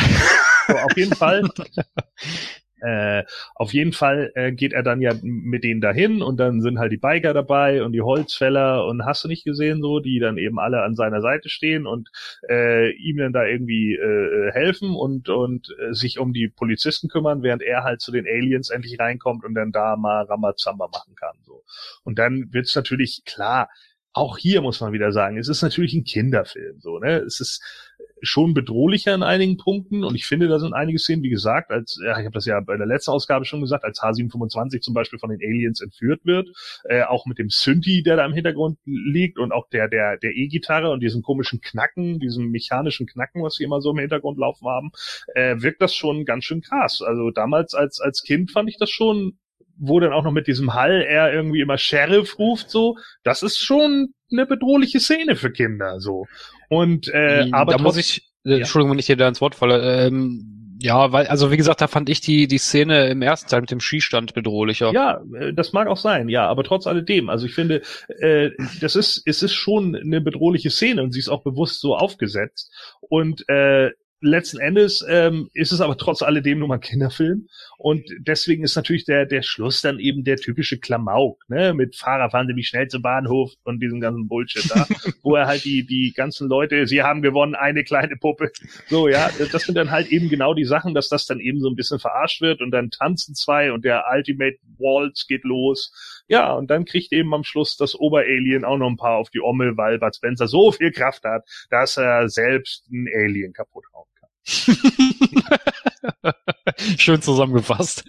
so, auf jeden Fall. [laughs] Äh, auf jeden Fall äh, geht er dann ja mit denen dahin und dann sind halt die Biker dabei und die Holzfäller und hast du nicht gesehen so, die dann eben alle an seiner Seite stehen und äh, ihm dann da irgendwie äh, helfen und und äh, sich um die Polizisten kümmern, während er halt zu den Aliens endlich reinkommt und dann da mal Ramazamba machen kann so. Und dann wird's natürlich klar, auch hier muss man wieder sagen, es ist natürlich ein Kinderfilm, so, ne? Es ist schon bedrohlicher in einigen Punkten und ich finde, da sind einige Szenen, wie gesagt, als, ja, ich habe das ja bei der letzten Ausgabe schon gesagt, als H725 zum Beispiel von den Aliens entführt wird, äh, auch mit dem Synthi, der da im Hintergrund liegt und auch der, der, der E-Gitarre und diesem komischen Knacken, diesem mechanischen Knacken, was wir immer so im Hintergrund laufen haben, äh, wirkt das schon ganz schön krass. Also damals als, als Kind fand ich das schon wo dann auch noch mit diesem Hall er irgendwie immer Sheriff ruft, so, das ist schon eine bedrohliche Szene für Kinder, so. Und äh, aber da muss ich, äh, Entschuldigung, wenn ich dir da ins Wort falle, ähm, ja, weil, also wie gesagt, da fand ich die, die Szene im ersten Teil mit dem Skistand bedrohlicher. Ja, äh, das mag auch sein, ja, aber trotz alledem, also ich finde, äh, das ist, es ist schon eine bedrohliche Szene und sie ist auch bewusst so aufgesetzt. Und äh, letzten Endes ähm, ist es aber trotz alledem nur mal ein Kinderfilm. Und deswegen ist natürlich der, der Schluss dann eben der typische Klamauk, ne, mit Fahrer fahren Sie mich schnell zum Bahnhof und diesem ganzen Bullshit da, [laughs] wo er halt die, die ganzen Leute, sie haben gewonnen, eine kleine Puppe. So, ja, das sind dann halt eben genau die Sachen, dass das dann eben so ein bisschen verarscht wird und dann tanzen zwei und der Ultimate Waltz geht los. Ja, und dann kriegt eben am Schluss das Oberalien auch noch ein paar auf die Ommel, weil Bud Spencer so viel Kraft hat, dass er selbst ein Alien kaputt kann. [laughs] Schön zusammengefasst.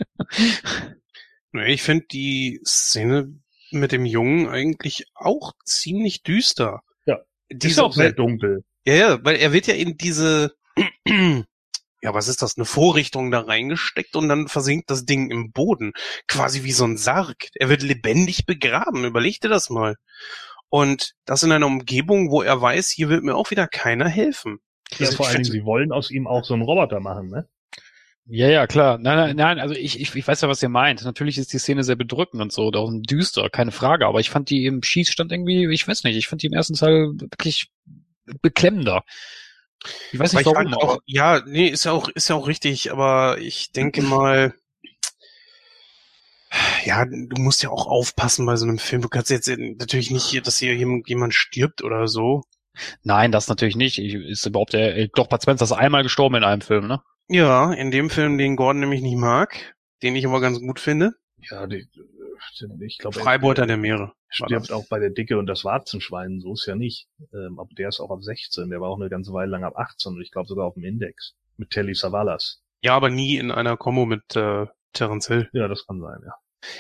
Ich finde die Szene mit dem Jungen eigentlich auch ziemlich düster. Ja. Ist Diese, auch sehr dunkel. ja, ja, weil er wird ja in diese, [clears throat] ja, was ist das, eine Vorrichtung da reingesteckt und dann versinkt das Ding im Boden. Quasi wie so ein Sarg. Er wird lebendig begraben. Überleg dir das mal. Und das in einer Umgebung, wo er weiß, hier wird mir auch wieder keiner helfen. Ja, Also vor allen Dingen, sie wollen aus ihm auch so einen Roboter machen, ne? Ja, ja, klar. Nein, nein, nein, also ich, ich, ich weiß ja, was ihr meint. Natürlich ist die Szene sehr bedrückend und so, und auch düster, keine Frage. Aber ich fand die im Schießstand irgendwie, ich weiß nicht, ich fand die im ersten Teil wirklich beklemmender. Ich weiß nicht warum, auch, ja, nee, ist ja auch, ist ja auch richtig, aber ich denke [clears throat] mal, ja, du musst ja auch aufpassen bei so einem Film. Du kannst jetzt natürlich nicht, hier, dass hier jemand stirbt oder so. Nein, das natürlich nicht. Ich, ist überhaupt der, äh, doch Bud Spencer ist einmal gestorben in einem Film, ne? Ja, in dem Film, den Gordon nämlich nicht mag, den ich aber ganz gut finde. Ja, die, ich glaube, Freibeuter der Meere. stirbt auch bei der Dicke und das Warzenschwein, so ist ja nicht. Ähm, aber der ist auch ab 16, der war auch eine ganze Weile lang ab 18 und ich glaube sogar auf dem Index. Mit Telly Savalas. Ja, aber nie in einer Kombo mit äh, Terence Hill. Ja, das kann sein, ja.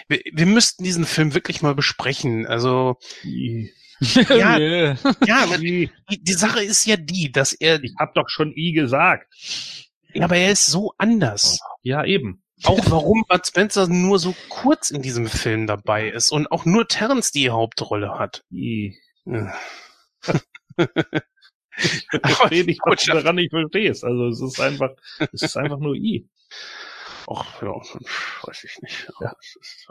Wir, wir müssten diesen Film wirklich mal besprechen. Also, I, [laughs] Ja. Nee. ja, aber die, die Sache ist ja die, dass er, ich hab doch schon I gesagt. ja, aber er ist so anders. Ja, eben. auch warum Bud Spencer nur so kurz in diesem Film dabei ist und auch nur Terrence die Hauptrolle hat. I. [laughs] Ich verstehe nicht, was du daran nicht verstehst. Also es ist einfach, es ist einfach nur I. Ach, ja, weiß ich nicht. Ja. Es ist-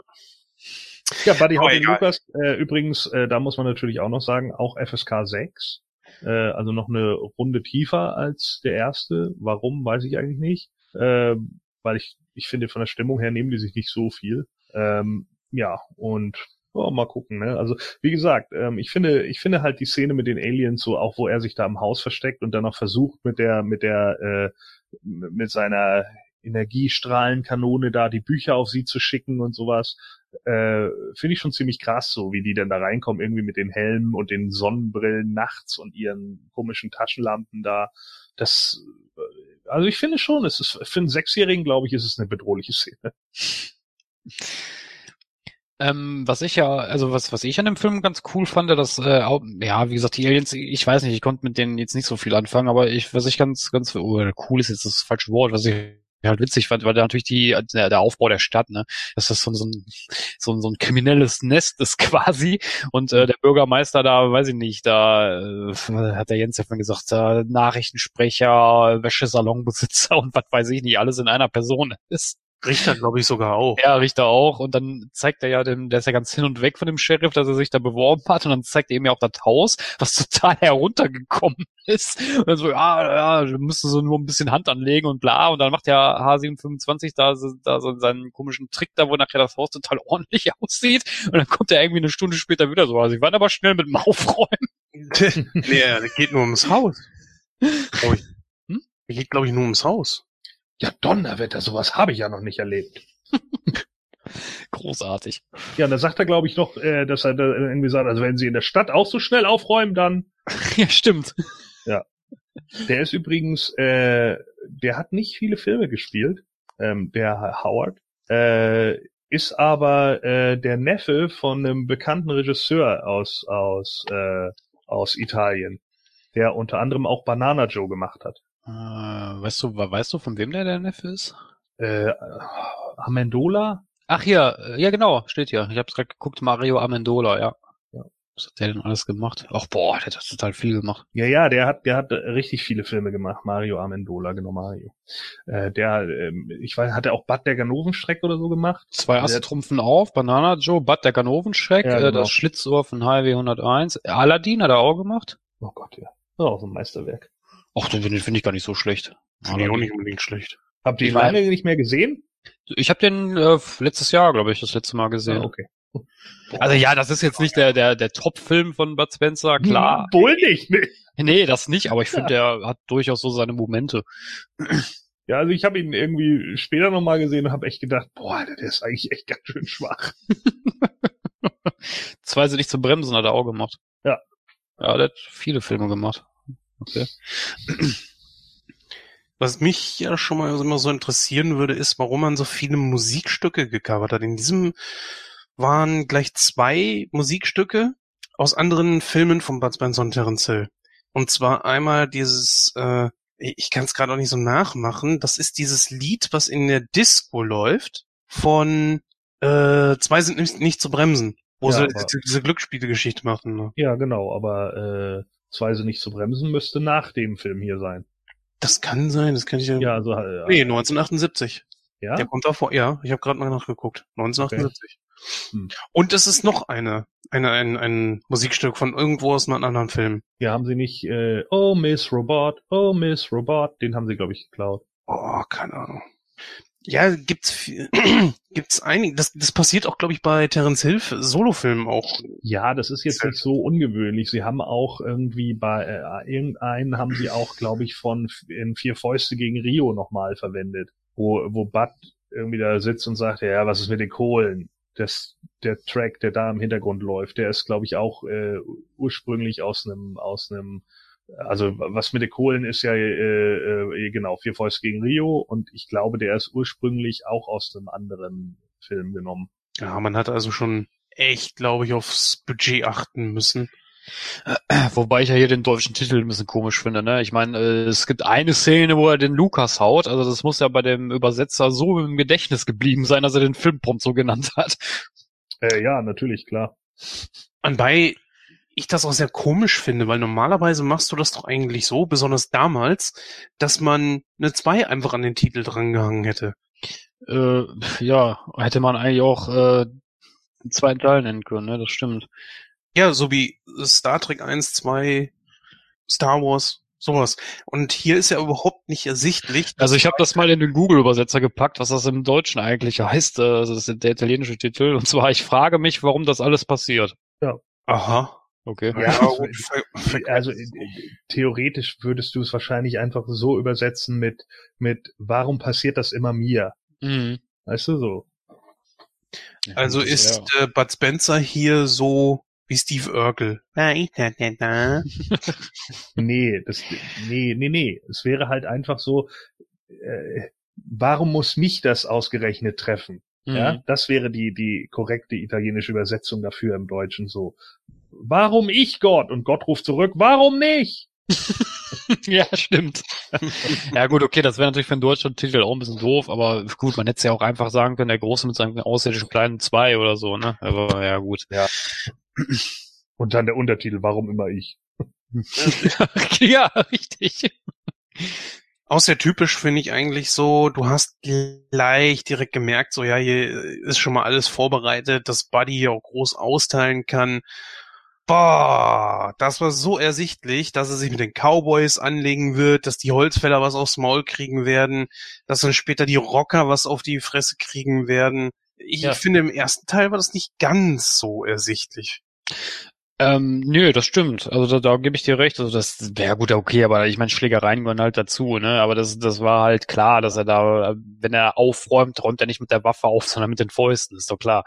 Ja, Buddy egal. Lucas, äh, übrigens, äh, da muss man natürlich auch noch sagen, auch FSK 6. Äh, also noch eine Runde tiefer als der erste. Warum, weiß ich eigentlich nicht. Ähm, weil ich, ich finde, von der Stimmung her nehmen die sich nicht so viel. Ähm, ja, und oh, mal gucken, ne? Also, wie gesagt, ähm, ich finde, ich finde halt die Szene mit den Aliens so, auch wo er sich da im Haus versteckt und dann noch versucht, mit der, mit der, äh, mit seiner Energiestrahlenkanone da die Bücher auf sie zu schicken und sowas äh, finde ich schon ziemlich krass, so wie die denn da reinkommen, irgendwie mit den Helmen und den Sonnenbrillen nachts und ihren komischen Taschenlampen da. Das, äh, also ich finde schon, es ist für einen Sechsjährigen, glaube ich, ist es eine bedrohliche Szene. Ähm, was ich ja, also was, was ich an dem Film ganz cool fand, dass, äh, auch, ja, wie gesagt, die Aliens, ich weiß nicht, ich konnte mit denen jetzt nicht so viel anfangen, aber ich, was ich ganz, ganz, oh, cool ist jetzt das falsche Wort, was ich halt witzig fand, war da natürlich die, der, der Aufbau der Stadt, ne, dass das so, so ein, so, ein- so ein kriminelles Nest ist [laughs] quasi und äh, der Bürgermeister da, weiß ich nicht, da äh, hat der Jens ja vorhin gesagt, da Nachrichtensprecher, Wäschesalonbesitzer [laughs] und was weiß ich nicht, alles in einer Person ist. Richter, glaube ich, sogar auch. Ja, Richter auch. Und dann zeigt er ja dem, der ist ja ganz hin und weg von dem Sheriff, dass er sich da beworben hat. Und dann zeigt er ihm ja auch das Haus, was [laughs] total heruntergekommen ist. Und dann so, ja, ja, wir müssen so nur ein bisschen Hand anlegen und bla. Und dann macht der H725 da, so- da so seinen komischen Trick da, wo nachher das Haus total [laughs] ordentlich aussieht. Und dann kommt er irgendwie eine Stunde später wieder so. Also ich war aber schnell mit dem [laughs] Aufräumen. nee, das geht nur ums Haus. Ich. Hm? Das geht, glaube ich, nur ums Haus. Ja, Donnerwetter, sowas habe ich ja noch nicht erlebt. [laughs] Großartig. Ja, und da sagt er, glaube ich, noch, äh, dass er da irgendwie sagt, also wenn sie in der Stadt auch so schnell aufräumen, dann. [laughs] Ja, stimmt. Der ist übrigens, äh, der hat nicht viele Filme gespielt, ähm, der Howard. Äh, ist aber äh, der Neffe von einem bekannten Regisseur aus aus äh, aus Italien, der unter anderem auch Banana Joe gemacht hat. Äh, weißt du, weißt du, von wem der der Neffe ist? Äh, Amendola? Ach hier, äh, ja genau, steht hier. Ich habe gerade geguckt, Mario Amendola, ja. Ja. Was hat der denn alles gemacht? Ach boah, der hat total viel gemacht. Ja, ja, der hat, der hat äh, richtig viele Filme gemacht. Mario Amendola, genau Mario. Äh, der, ähm, ich weiß, hat er auch Bad der Ganovenstreck oder so gemacht? Zwei Der- Asse trumpfen auf, Banana Joe, Bud der Ganovenschreck, Ja, äh, genau. das Schlitzohr von Highway 101, Aladdin hat er auch gemacht. Oh Gott, ja. Das ist auch so ein Meisterwerk. Ach, den finde find ich gar nicht so schlecht. Finde ich auch nicht unbedingt schlecht. Habt ihr ihn lange nicht mehr gesehen? Ich habe den äh, letztes Jahr, glaube ich, das letzte Mal gesehen. Ah, okay. Also ja, das ist jetzt nicht der der der Top-Film von Bud Spencer, klar. [laughs] Wohl nicht, ne? Nee, das nicht, aber ich [laughs] finde, der hat durchaus so seine Momente. [clears throat] Ja, also ich habe ihn irgendwie später nochmal gesehen und habe echt gedacht, boah, Alter, der ist eigentlich echt ganz schön schwach. [laughs] Zwei sind nicht zu bremsen, hat er auch gemacht. Ja. Ja, der hat viele Filme gemacht. Okay. Was mich ja schon mal immer so interessieren würde, ist, warum man so viele Musikstücke gecovert hat. In diesem waren gleich zwei Musikstücke aus anderen Filmen von Bud Spencer und Terence Hill. Und zwar einmal dieses, äh, ich kann es gerade auch nicht so nachmachen, das ist dieses Lied, was in der Disco läuft, von äh, Zwei sind nicht, nicht zu bremsen, wo Ja, sie aber- diese, diese Glücksspielgeschichte machen. Ne? Ja, genau, aber äh, zwei sie nicht zu bremsen müsste nach dem Film hier sein. Das kann sein, das kann ich ja. Ja, also äh, Nee, 1978. ja. Der kommt davor, ja, ich habe gerade mal nachgeguckt. 1978. Hm. Und es ist noch eine, eine, ein, ein Musikstück von irgendwo aus einem anderen Film. Ja, haben sie nicht äh, Oh Miss Robot, Oh Miss Robot, den haben sie glaube ich geklaut. Oh, keine Ahnung. Ja, gibt's [clears throat] gibt's einige, das, das passiert auch, glaube ich, bei Terence Hill Solofilmen auch. Ja, das ist jetzt nicht so ungewöhnlich. Sie haben auch irgendwie bei äh, irgendeinen haben sie auch, glaube ich, von in Vier Fäuste gegen Rio nochmal verwendet, wo wo Bud irgendwie da sitzt und sagt, ja, was ist mit den Kohlen? Das der Track, der da im Hintergrund läuft, der ist, glaube ich, auch äh, ursprünglich aus einem aus einem also was mit den Kohlen ist ja äh, äh, genau Vier Fäuste gegen Rio und ich glaube, der ist ursprünglich auch aus einem anderen Film genommen. Ja, man hat also schon echt, glaube ich, aufs Budget achten müssen. Wobei ich ja hier den deutschen Titel ein bisschen komisch finde. Ne? Ich meine, äh, es gibt eine Szene, wo er den Lukas haut. Also das muss ja bei dem Übersetzer so im Gedächtnis geblieben sein, dass er den Filmprompt so genannt hat. Äh, ja, natürlich, klar. Anbei ich das auch sehr komisch finde, weil normalerweise machst du das doch eigentlich so, besonders damals, dass man eine 2 einfach an den Titel drangehangen hätte. Äh, ja, hätte man eigentlich auch äh, zweiten Teil nennen können, ne? Das stimmt. Ja, so wie Star Trek 1, 2, Star Wars, sowas. Und hier ist ja überhaupt nicht ersichtlich. Also ich habe das mal in den Google-Übersetzer gepackt, was das im Deutschen eigentlich heißt. Äh, Also das ist der italienische Titel. Und zwar, ich frage mich, warum das alles passiert. Aha. Okay. Ja, ver- Also äh, theoretisch würdest du es wahrscheinlich einfach so übersetzen mit mit Warum passiert das immer mir? Mhm. Weißt du so? Also ist ja- äh, Bud Spencer hier so wie Steve Urkel. [laughs] Nee, das nee, nee, nee. Es wäre halt einfach so äh, warum muss mich das ausgerechnet treffen? Mhm. Ja, das wäre die die korrekte italienische Übersetzung dafür im Deutschen so. Warum ich Gott? Und Gott ruft zurück, warum nicht? [laughs] ja, stimmt. [laughs] ja gut, okay, das wäre natürlich für einen deutschen Titel auch ein bisschen doof, aber gut, man hätte es ja auch einfach sagen können, der Große mit seinem außerirdischen kleinen zwei oder so, ne? Aber ja, gut. Und dann der Untertitel, warum immer ich? [laughs] ja, richtig. Auch sehr typisch finde ich eigentlich so, du hast gleich direkt gemerkt, so ja, hier ist schon mal alles vorbereitet, dass Buddy hier auch groß austeilen kann. Boah, das war so ersichtlich, dass er sich mit den Cowboys anlegen wird, dass die Holzfäller was aufs Maul kriegen werden, dass dann später die Rocker was auf die Fresse kriegen werden. Ich Ja. finde, im ersten Teil war das nicht ganz so ersichtlich. Ähm, nö, das stimmt. Also da, da gebe ich dir recht. Also das wäre gut, okay, aber ich meine, Schlägereien gehören halt dazu, ne? Aber das, das war halt klar, dass er da, wenn er aufräumt, räumt er nicht mit der Waffe auf, sondern mit den Fäusten, ist doch klar.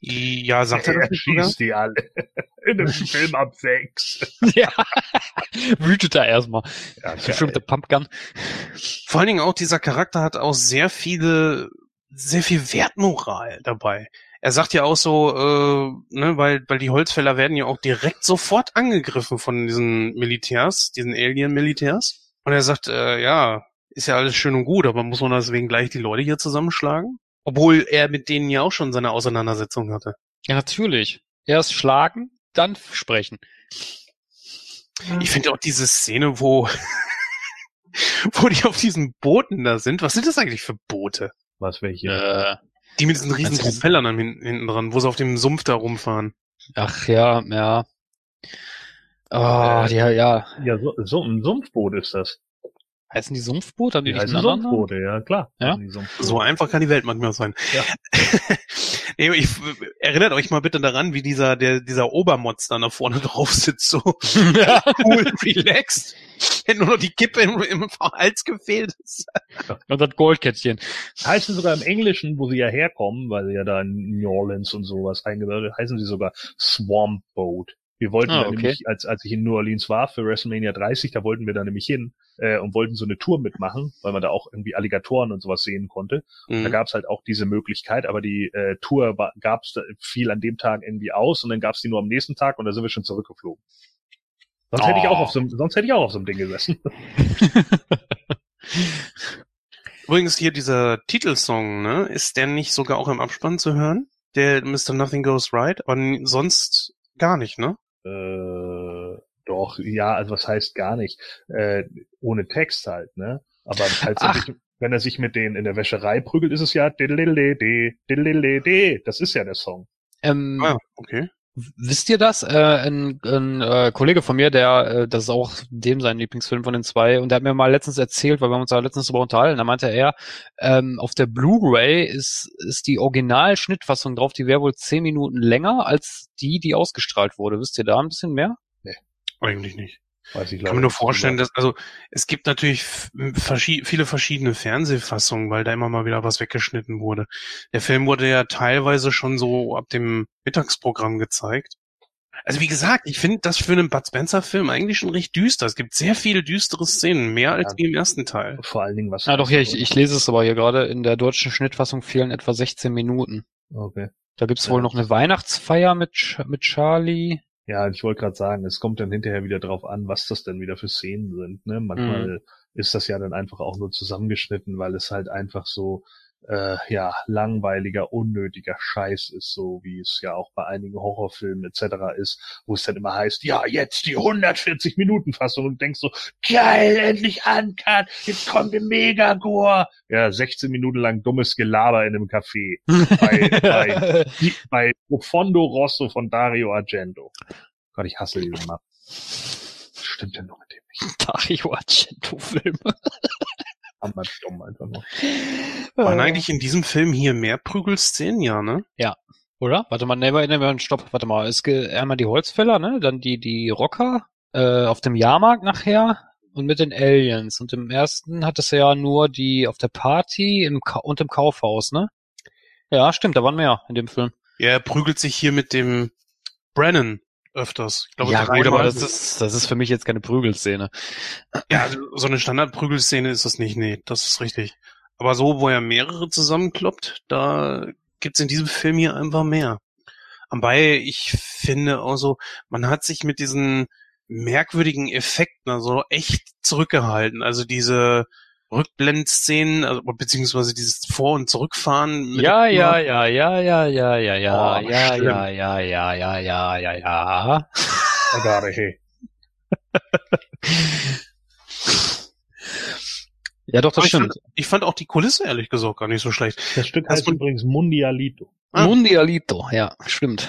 Ja, sagt er das Er nicht sogar? schießt die alle. [laughs] In einem Film ab sechs. [laughs] ja. Wütet er erstmal. Ja, der Pumpgun. Vor allen Dingen auch dieser Charakter hat auch sehr viele, sehr viel Wertmoral dabei. Er sagt ja auch so, äh, ne, weil, weil die Holzfäller werden ja auch direkt sofort angegriffen von diesen Militärs, diesen Alien-Militärs. Und er sagt, äh, ja, ist ja alles schön und gut, aber muss man deswegen gleich die Leute hier zusammenschlagen? Obwohl er mit denen ja auch schon seine Auseinandersetzung hatte. Ja, natürlich. Erst schlagen, dann sprechen. Ich finde auch diese Szene, wo, [laughs] wo die auf diesen Booten da sind. Was sind das eigentlich für Boote? Was welche? Äh, Die mit diesen riesen Propellern hinten dran, wo sie auf dem Sumpf da rumfahren. ach ja, ja. Oh, die, ja. Ja, so, so ein Sumpfboot ist das. Heißen die Sumpfboot? Haben die, Die nicht heißen? Sumpfboote, ja klar. Ja? Sumpfboote. So einfach kann die Welt manchmal sein. Ja. [laughs] nee, ich, erinnert euch mal bitte daran, wie dieser, der, dieser Obermotz dann da vorne [laughs] drauf sitzt, so [laughs] cool, relaxed. Wenn nur noch die Kippe im, im Hals gefehlt ist. Und das Goldkettchen. heißen sogar im Englischen, wo sie ja herkommen, weil sie ja da in New Orleans und sowas eingebaut heißen sie sogar Swamp Boat. Wir wollten Ah, okay. nämlich, als, als ich in New Orleans war für WrestleMania 30, da wollten wir da nämlich hin äh, und wollten so eine Tour mitmachen, weil man da auch irgendwie Alligatoren und sowas sehen konnte. Da Mhm. gab's halt auch diese Möglichkeit, aber die äh, Tour gab's da viel an dem Tag irgendwie aus und dann gab's die nur am nächsten Tag und da sind wir schon zurückgeflogen. Sonst hätte ich auch Oh. auf so, einem- sonst hätte ich auch auf so einem Ding gesessen. [laughs] Übrigens hier dieser Titelsong, ne, ist der nicht sogar auch im Abspann zu hören? Der Mr. Nothing Goes Right? Und sonst gar nicht, ne? Äh, doch, ja, also was heißt gar nicht. Äh, ohne Text halt, ne? Aber halt Ach. sich, wenn er sich mit denen in der Wäscherei prügelt, ist es ja diddlililidi, diddlililidi. Das ist ja der Song. Ähm, Ah, okay. Wisst ihr das? Äh, ein ein äh, Kollege von mir, der, äh, das ist auch dem sein Lieblingsfilm von den zwei, und der hat mir mal letztens erzählt, weil wir uns da letztens darüber unterhalten, da meinte er, ähm, auf der Blu-ray ist, ist die Originalschnittfassung drauf, die wäre wohl zehn Minuten länger als die, die ausgestrahlt wurde. Wisst ihr da ein bisschen mehr? Eigentlich nicht. Weiß ich kann mir nur vorstellen, dass, also, es gibt natürlich verschi viele verschiedene Fernsehfassungen, weil da immer mal wieder was weggeschnitten wurde. Der Film wurde ja teilweise schon so ab dem Mittagsprogramm gezeigt. Also wie gesagt, ich finde das für einen Bud Spencer Film eigentlich schon recht düster. Es gibt sehr viele düstere Szenen, mehr als Ja. im ersten Teil. Vor allen Dingen was. Ah, doch, hier, ich, ich lese es aber hier gerade. In der deutschen Schnittfassung fehlen etwa 16 Minuten. Okay. Da gibt's Ja, wohl noch eine Weihnachtsfeier mit, mit Charlie. Ja, ich wollte gerade sagen, es kommt dann hinterher wieder drauf an, was das denn wieder für Szenen sind. Ne? Manchmal Mhm. ist das ja dann einfach auch nur zusammengeschnitten, weil es halt einfach so äh, ja langweiliger, unnötiger Scheiß ist, so wie es ja auch bei einigen Horrorfilmen etc. ist, wo es dann immer heißt, ja jetzt die 140 Minuten Fassung und denkst so geil, endlich ankern, jetzt kommt der Megagore. Ja, 16 Minuten lang dummes Gelaber in einem Café [laughs] bei, bei die, bei Profondo Rosso von Dario Argento. Gott, ich hasse diesen Mann. Stimmt denn noch mit dem nicht? Dario Argento-Film. Hammer dumm einfach nur. Waren eigentlich in diesem Film hier mehr Prügelszenen? Ja, ne? Oder? Warte mal, nee, nee, nee, stopp, warte mal. Es gibt einmal die Holzfäller, ne? Dann die, die Rocker, äh, auf dem Jahrmarkt nachher und mit den Aliens. Und im ersten hat es ja nur die auf der Party im Ka und im Kaufhaus, ne? Ja, stimmt, da waren mehr in dem Film. Ja, er prügelt sich hier mit dem Brennan öfters. Ich glaube, ja, gut, aber das ist, das ist für mich jetzt keine Prügelszene. Ja, also so eine Standardprügelszene ist das nicht, nee, das ist richtig. Aber so, wo er mehrere zusammenkloppt, da gibt's in diesem Film hier einfach mehr. Wobei ich finde also, man hat sich mit diesen merkwürdigen Effekten also echt zurückgehalten. Also diese Rückblendszenen, also, beziehungsweise dieses Vor- und Zurückfahren. mit Ja, ja, ja, ja, ja, ja, ja, ja, Oh, ja, ja, ja, ja, ja, ja, ja, ja. Hey. Ja, doch, das ich stimmt. fand, ich fand auch die Kulisse ehrlich gesagt gar nicht so schlecht. Das Stück heißt du- übrigens Mundialito. Ah. Mundialito, ja, stimmt.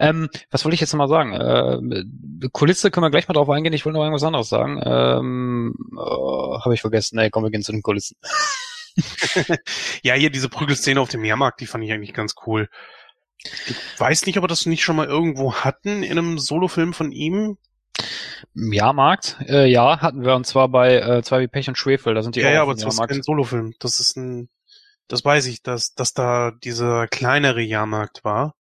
Ähm, was wollte ich jetzt nochmal sagen? Äh, Kulisse können wir gleich mal drauf eingehen. Ich wollte noch irgendwas anderes sagen. Ähm, äh, Habe ich vergessen. Nee, komm, wir gehen zu den Kulissen. [laughs] Ja, hier diese Prügelszene auf dem Jahrmarkt, die fand ich eigentlich ganz cool. Ich weiß nicht, ob wir das nicht schon mal irgendwo hatten in einem Solofilm von ihm. Jahrmarkt? Äh, ja, hatten wir und zwar bei äh, zwei wie Pech und Schwefel. Da sind die ja, auch ja, aber das ist kein Solofilm. Das ist ein, das weiß ich, dass, dass da dieser kleinere Jahrmarkt war.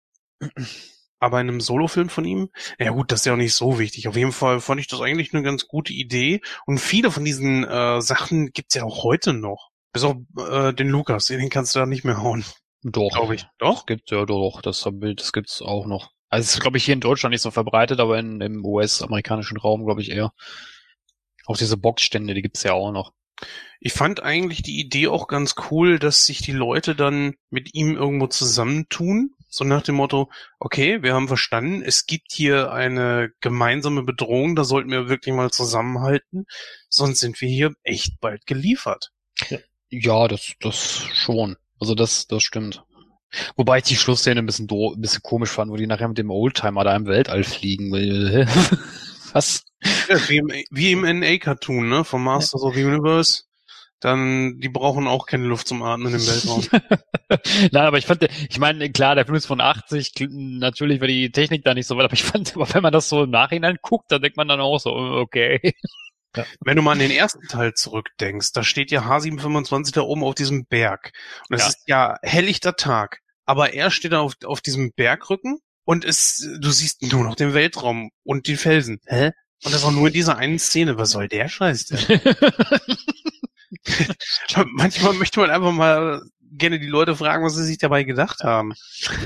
[clears throat] Aber in einem Solofilm von ihm? Ja gut, das ist ja auch nicht so wichtig. Auf jeden Fall fand ich das eigentlich eine ganz gute Idee. Und viele von diesen äh, Sachen gibt's ja auch heute noch. Bis auf äh, den Lukas, den kannst du da nicht mehr hauen, Doch. glaube ich. Doch? Das gibt ja doch, das das gibt's auch noch. Also es ist, glaube ich, hier in Deutschland nicht so verbreitet, aber in, im US-amerikanischen Raum, glaube ich, eher. Auch diese Boxstände, die gibt's ja auch noch. Ich fand eigentlich die Idee auch ganz cool, dass sich die Leute dann mit ihm irgendwo zusammentun. So nach dem Motto, okay, wir haben verstanden, es gibt hier eine gemeinsame Bedrohung, da sollten wir wirklich mal zusammenhalten, sonst sind wir hier echt bald geliefert. Ja, das, das schon. Also das, das stimmt. Wobei ich die Schlussszene ein bisschen, do, ein bisschen komisch fand, wo die nachher mit dem Oldtimer da im Weltall fliegen will. [laughs] Was? Ja, wie im, wie im NA-Cartoon, ne, vom Masters of the Universe. Dann, die brauchen auch keine Luft zum Atmen im Weltraum. [laughs] Nein, aber ich fand, ich meine, klar, der Film ist von 80, kl- natürlich war die Technik da nicht so weit, aber ich fand, aber wenn man das so im Nachhinein guckt, dann denkt man dann auch so, okay. Wenn du mal an den ersten Teil zurückdenkst, da steht ja H725 da oben auf diesem Berg. Und es Ja. ist ja helllichter Tag. Aber er steht da auf, auf diesem Bergrücken und es, du siehst nur noch den Weltraum und die Felsen. Hä? Und das auch nur in dieser einen Szene. Was soll der Scheiß denn? [laughs] [laughs] Manchmal möchte man einfach mal gerne die Leute fragen, was sie sich dabei gedacht haben.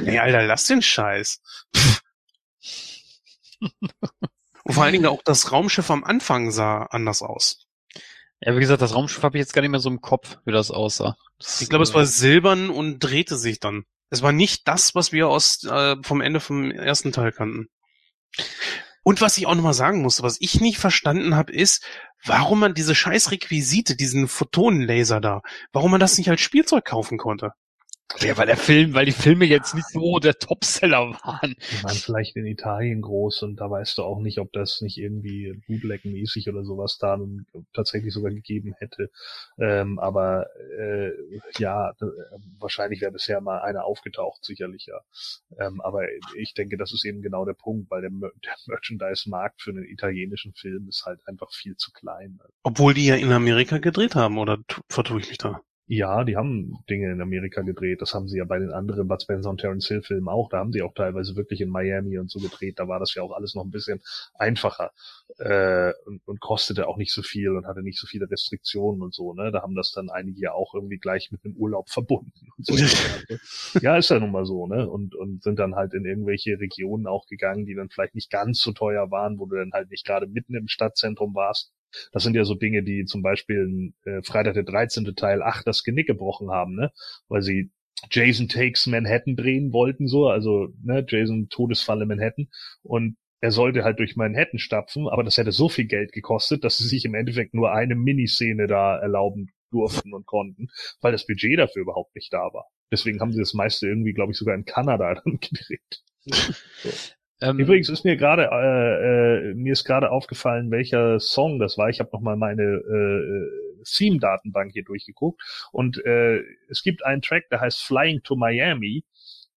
Ey, Alter, lass den Scheiß. [laughs] Und vor allen Dingen auch das Raumschiff am Anfang sah anders aus. Ja, wie gesagt, das Raumschiff habe ich jetzt gar nicht mehr so im Kopf, wie das aussah. Das, Ich glaube, es äh, war silbern und drehte sich dann. Es war nicht das, was wir aus äh, vom Ende vom ersten Teil kannten. Und was ich auch nochmal sagen musste, was ich nicht verstanden habe, ist, warum man diese scheiß Requisite, diesen Photonenlaser da, warum man das nicht als Spielzeug kaufen konnte. Ja, weil der Film, weil die Filme jetzt nicht so der Topseller waren. Die waren vielleicht in Italien groß und da weißt du auch nicht, ob das nicht irgendwie Bootleg-mäßig oder sowas da nun tatsächlich sogar gegeben hätte. Ähm, aber äh, ja, d- wahrscheinlich wäre bisher mal einer aufgetaucht, sicherlich ja. Ähm, aber ich denke, das ist eben genau der Punkt, weil der, Mer- der Merchandise-Markt für einen italienischen Film ist halt einfach viel zu klein. Obwohl die ja in Amerika gedreht haben, oder tu- vertue ich mich da? Ja, die haben Dinge in Amerika gedreht. Das haben sie ja bei den anderen Bud Spencer und Terence Hill Filmen auch. Da haben sie auch teilweise wirklich in Miami und so gedreht. Da war das ja auch alles noch ein bisschen einfacher äh, und, und kostete auch nicht so viel und hatte nicht so viele Restriktionen und so. Ne, da haben das dann einige ja auch irgendwie gleich mit einem Urlaub verbunden. Und so. [laughs] ja, ist ja nun mal so. Ne, und und sind dann halt in irgendwelche Regionen auch gegangen, die dann vielleicht nicht ganz so teuer waren, wo du dann halt nicht gerade mitten im Stadtzentrum warst. Das sind ja so Dinge, die zum Beispiel in äh, Freitag der 13. Teil 8 das Genick gebrochen haben, ne? Weil sie Jason Takes Manhattan drehen wollten, so, also ne, Jason Todesfalle Manhattan. Und er sollte halt durch Manhattan stapfen, aber das hätte so viel Geld gekostet, dass sie sich im Endeffekt nur eine Miniszene da erlauben durften und konnten, weil das Budget dafür überhaupt nicht da war. Deswegen haben sie das meiste irgendwie, glaube ich, sogar in Kanada [laughs] dann gedreht. [laughs] Ähm, Übrigens ist mir gerade äh, äh, mir ist gerade aufgefallen, welcher Song das war. Ich habe noch mal meine äh, Theme-Datenbank hier durchgeguckt und äh, es gibt einen Track, der heißt Flying to Miami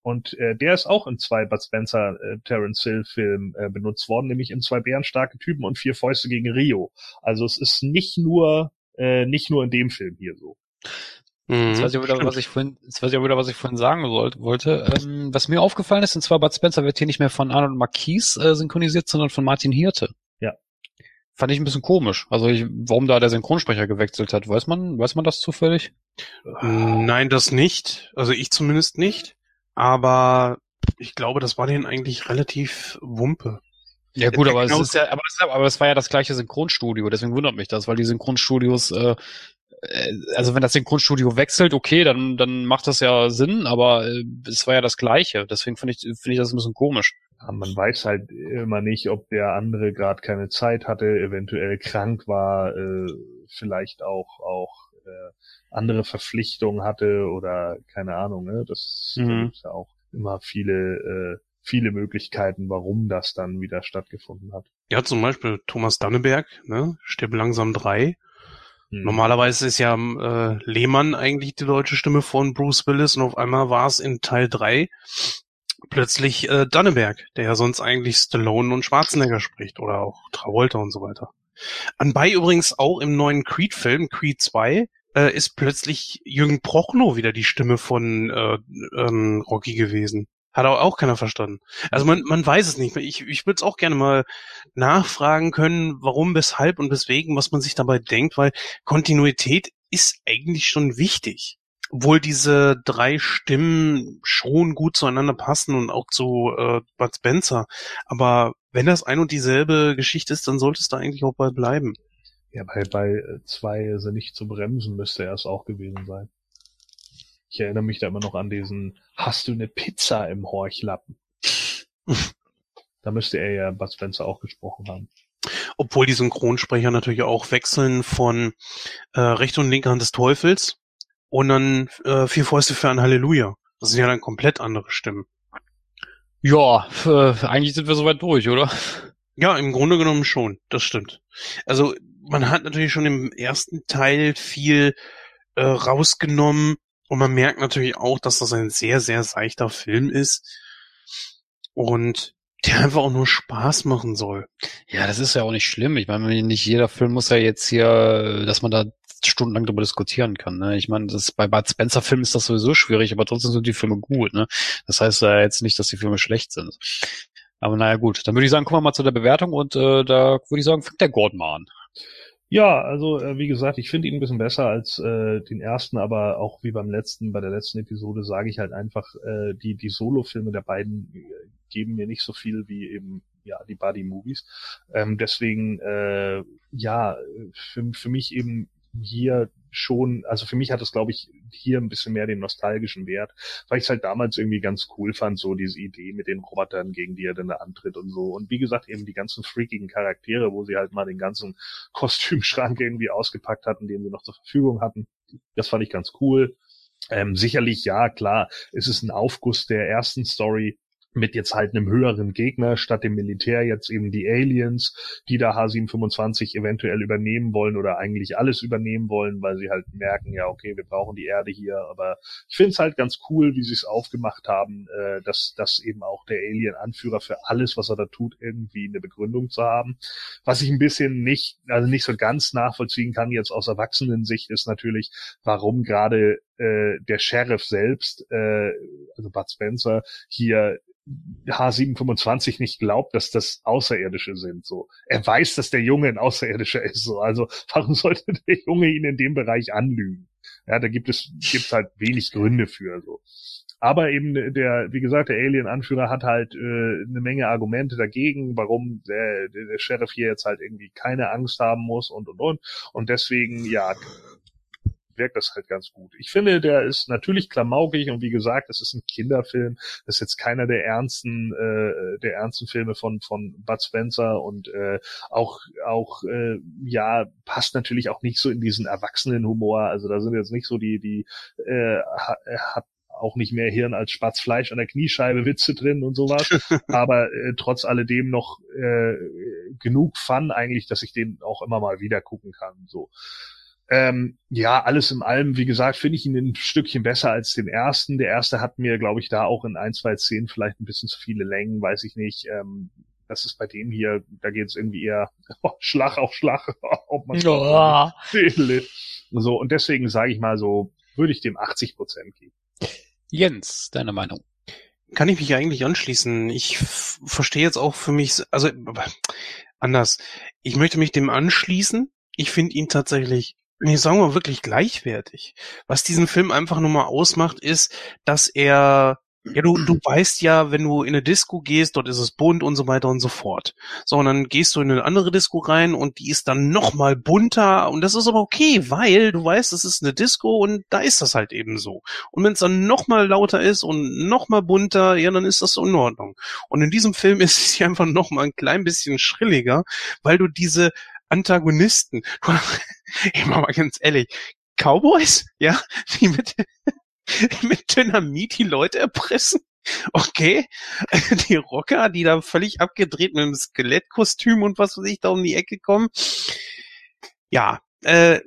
und äh, der ist auch in zwei Bud Spencer äh, Terence Hill Filmen äh, benutzt worden, nämlich in zwei bärenstarke Typen und vier Fäuste gegen Rio. Also es ist nicht nur äh, nicht nur in dem Film hier so. Jetzt weiß ich auch wieder, was ich vorhin, jetzt weiß ich auch wieder, was ich vorhin sagen sollte, wollte. Ähm, was mir aufgefallen ist, und zwar Bud Spencer wird hier nicht mehr von Arnold Marquis äh, synchronisiert, sondern von Martin Hirte. Ja. Fand ich ein bisschen komisch. Also ich, warum da der Synchronsprecher gewechselt hat, weiß man, weiß man das zufällig? Nein, das nicht. Also ich zumindest nicht. Aber ich glaube, das war denen eigentlich relativ Wumpe. Ja gut, aber es Genau. ist ja, aber es, aber es war ja das gleiche Synchronstudio, deswegen wundert mich das, weil die Synchronstudios, äh, also wenn das Synchronstudio wechselt, okay, dann dann macht das ja Sinn, aber äh, es war ja das gleiche, deswegen finde ich finde ich das ein bisschen komisch. Ja, man weiß halt immer nicht, ob der andere gerade keine Zeit hatte, eventuell krank war, äh, vielleicht auch auch äh, andere Verpflichtungen hatte oder keine Ahnung. Ne? Das da Mhm. gibt's ja auch immer viele äh, viele Möglichkeiten, warum das dann wieder stattgefunden hat. Ja, zum Beispiel Thomas Danneberg, ne? Stirb langsam drei. Hm. Normalerweise ist ja äh, Lehmann eigentlich die deutsche Stimme von Bruce Willis und auf einmal war es in Teil drei plötzlich äh, Danneberg, der ja sonst eigentlich Stallone und Schwarzenegger spricht oder auch Travolta und so weiter. Anbei übrigens auch im neuen Creed-Film, Creed 2, äh, ist plötzlich Jürgen Prochnow wieder die Stimme von äh, ähm, Rocky gewesen. Hat auch, auch keiner verstanden. Also man, man weiß es nicht. Ich, ich würde es auch gerne mal nachfragen können, warum, weshalb und weswegen, was man sich dabei denkt, weil Kontinuität ist eigentlich schon wichtig. Obwohl diese drei Stimmen schon gut zueinander passen und auch zu äh, Bud Spencer. Aber wenn das ein und dieselbe Geschichte ist, dann sollte es da eigentlich auch bei bleiben. Ja, bei, bei äh, zwei ist er nicht zu bremsen, müsste er es auch gewesen sein. Ich erinnere mich da immer noch an diesen Hast du eine Pizza im Horchlappen? [laughs] da müsste er ja Bud Spencer auch gesprochen haben. Obwohl die Synchronsprecher natürlich auch wechseln von äh, rechte und linke Hand des Teufels und dann äh, vier Fäuste für ein Halleluja. Das sind ja dann komplett andere Stimmen. Ja, äh, eigentlich sind wir soweit durch, oder? Ja, im Grunde genommen schon, das stimmt. Also man hat natürlich schon im ersten Teil viel äh, rausgenommen und man merkt natürlich auch, dass das ein sehr, sehr seichter Film ist und der einfach auch nur Spaß machen soll. Ja, das ist ja auch nicht schlimm. Ich meine, nicht jeder Film muss ja jetzt hier, dass man da stundenlang darüber diskutieren kann. Ne? Ich meine, das bei Bud Spencer Filmen ist das sowieso schwierig, aber trotzdem sind die Filme gut. Ne? Das heißt ja jetzt nicht, dass die Filme schlecht sind. Aber naja, gut. Dann würde ich sagen, kommen wir mal zu der Bewertung und äh, da würde ich sagen, fängt der Gordon mal an. Ja, also äh, wie gesagt, ich finde ihn ein bisschen besser als äh, den ersten, aber auch wie beim letzten, bei der letzten Episode sage ich halt einfach, äh, die die Solo-Filme der beiden äh, geben mir nicht so viel wie eben ja die Buddy-Movies. Ähm, deswegen äh, ja für, für mich eben hier schon, also für mich hat es, glaube ich, hier ein bisschen mehr den nostalgischen Wert, weil ich es halt damals irgendwie ganz cool fand, so diese Idee mit den Robotern, gegen die er dann da antritt und so. Und wie gesagt, eben die ganzen freakigen Charaktere, wo sie halt mal den ganzen [laughs] Kostümschrank irgendwie ausgepackt hatten, den sie noch zur Verfügung hatten. Das fand ich ganz cool. Ähm, sicherlich, ja, klar, es ist ein Aufguss der ersten Story, mit jetzt halt einem höheren Gegner statt dem Militär jetzt eben die Aliens, die da H725 eventuell übernehmen wollen oder eigentlich alles übernehmen wollen, weil sie halt merken, ja, okay, wir brauchen die Erde hier. Aber ich finde es halt ganz cool, wie sie es aufgemacht haben, äh, dass, dass eben auch der Alien-Anführer für alles, was er da tut, irgendwie eine Begründung zu haben. Was ich ein bisschen nicht, also nicht so ganz nachvollziehen kann jetzt aus Erwachsenensicht, ist natürlich, warum gerade äh, der Sheriff selbst, äh, also Bud Spencer, hier H725 nicht glaubt, dass das Außerirdische sind. So, er weiß, dass der Junge ein Außerirdischer ist. So, also warum sollte [laughs] der Junge ihn in dem Bereich anlügen? Ja, da gibt es gibt halt wenig Gründe für. So, aber eben der, wie gesagt, der Alien-Anführer hat halt äh, eine Menge Argumente dagegen, warum der, der Sheriff hier jetzt halt irgendwie keine Angst haben muss und und und. Und deswegen, ja, wirkt das halt ganz gut. Ich finde, der ist natürlich klamaukig und wie gesagt, es ist ein Kinderfilm. Das ist jetzt keiner der ernsten, äh, der ernsten Filme von von Bud Spencer und äh, auch auch äh, ja passt natürlich auch nicht so in diesen Erwachsenenhumor. Also da sind jetzt nicht so die die äh, hat auch nicht mehr Hirn als Spatzfleisch an der Kniescheibe Witze drin und sowas. [laughs] aber äh, trotz alledem noch äh, genug Fun eigentlich, dass ich den auch immer mal wieder gucken kann. So. Ähm, ja, alles in allem, wie gesagt, finde ich ihn ein Stückchen besser als den ersten. Der erste hat mir, glaube ich, da auch in ein, zwei Szenen vielleicht ein bisschen zu viele Längen, weiß ich nicht. Ähm, das ist bei dem hier, da geht es irgendwie eher [laughs] oh, Schlag auf Schlag, [laughs] ob man oh. so und deswegen sage ich mal so, würde ich dem 80 Prozent geben. Jens, deine Meinung? Kann ich mich eigentlich anschließen. Ich verstehe jetzt auch für mich, also anders. Ich möchte mich dem anschließen. Ich finde ihn tatsächlich nee, sagen wir wirklich gleichwertig. Was diesen Film einfach nur mal ausmacht, ist, dass er ja, du, du weißt ja, wenn du in eine Disco gehst, dort ist es bunt und so weiter und so fort. So, und dann gehst du in eine andere Disco rein und die ist dann noch mal bunter und das ist aber okay, weil du weißt, es ist eine Disco und da ist das halt eben so. Und wenn es dann noch mal lauter ist und noch mal bunter, ja, dann ist das in Ordnung. Und in diesem Film [laughs] ist es hier einfach noch mal ein klein bisschen schrilliger, weil du diese Antagonisten. Ich mach [laughs] mal ganz ehrlich, Cowboys, ja, die mit, [laughs] mit Dynamit die Leute erpressen. Okay, [laughs] die Rocker, die da völlig abgedreht mit dem Skelettkostüm und was weiß ich da um die Ecke kommen. Ja, äh,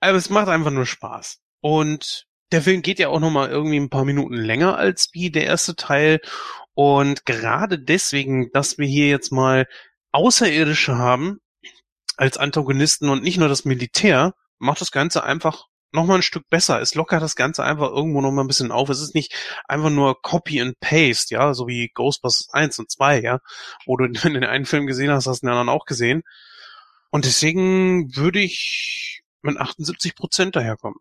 aber es macht einfach nur Spaß. Und der Film geht ja auch noch mal irgendwie ein paar Minuten länger als wie der erste Teil. Und gerade deswegen, dass wir hier jetzt mal Außerirdische haben, als Antagonisten und nicht nur das Militär, macht das Ganze einfach nochmal ein Stück besser. Es lockert das Ganze einfach irgendwo nochmal ein bisschen auf. Es ist nicht einfach nur Copy and Paste, ja, so wie Ghostbusters 1 und 2, ja, wo [laughs] du den einen Film gesehen hast, hast du den anderen auch gesehen. Und deswegen würde ich mit 78 Prozent daherkommen.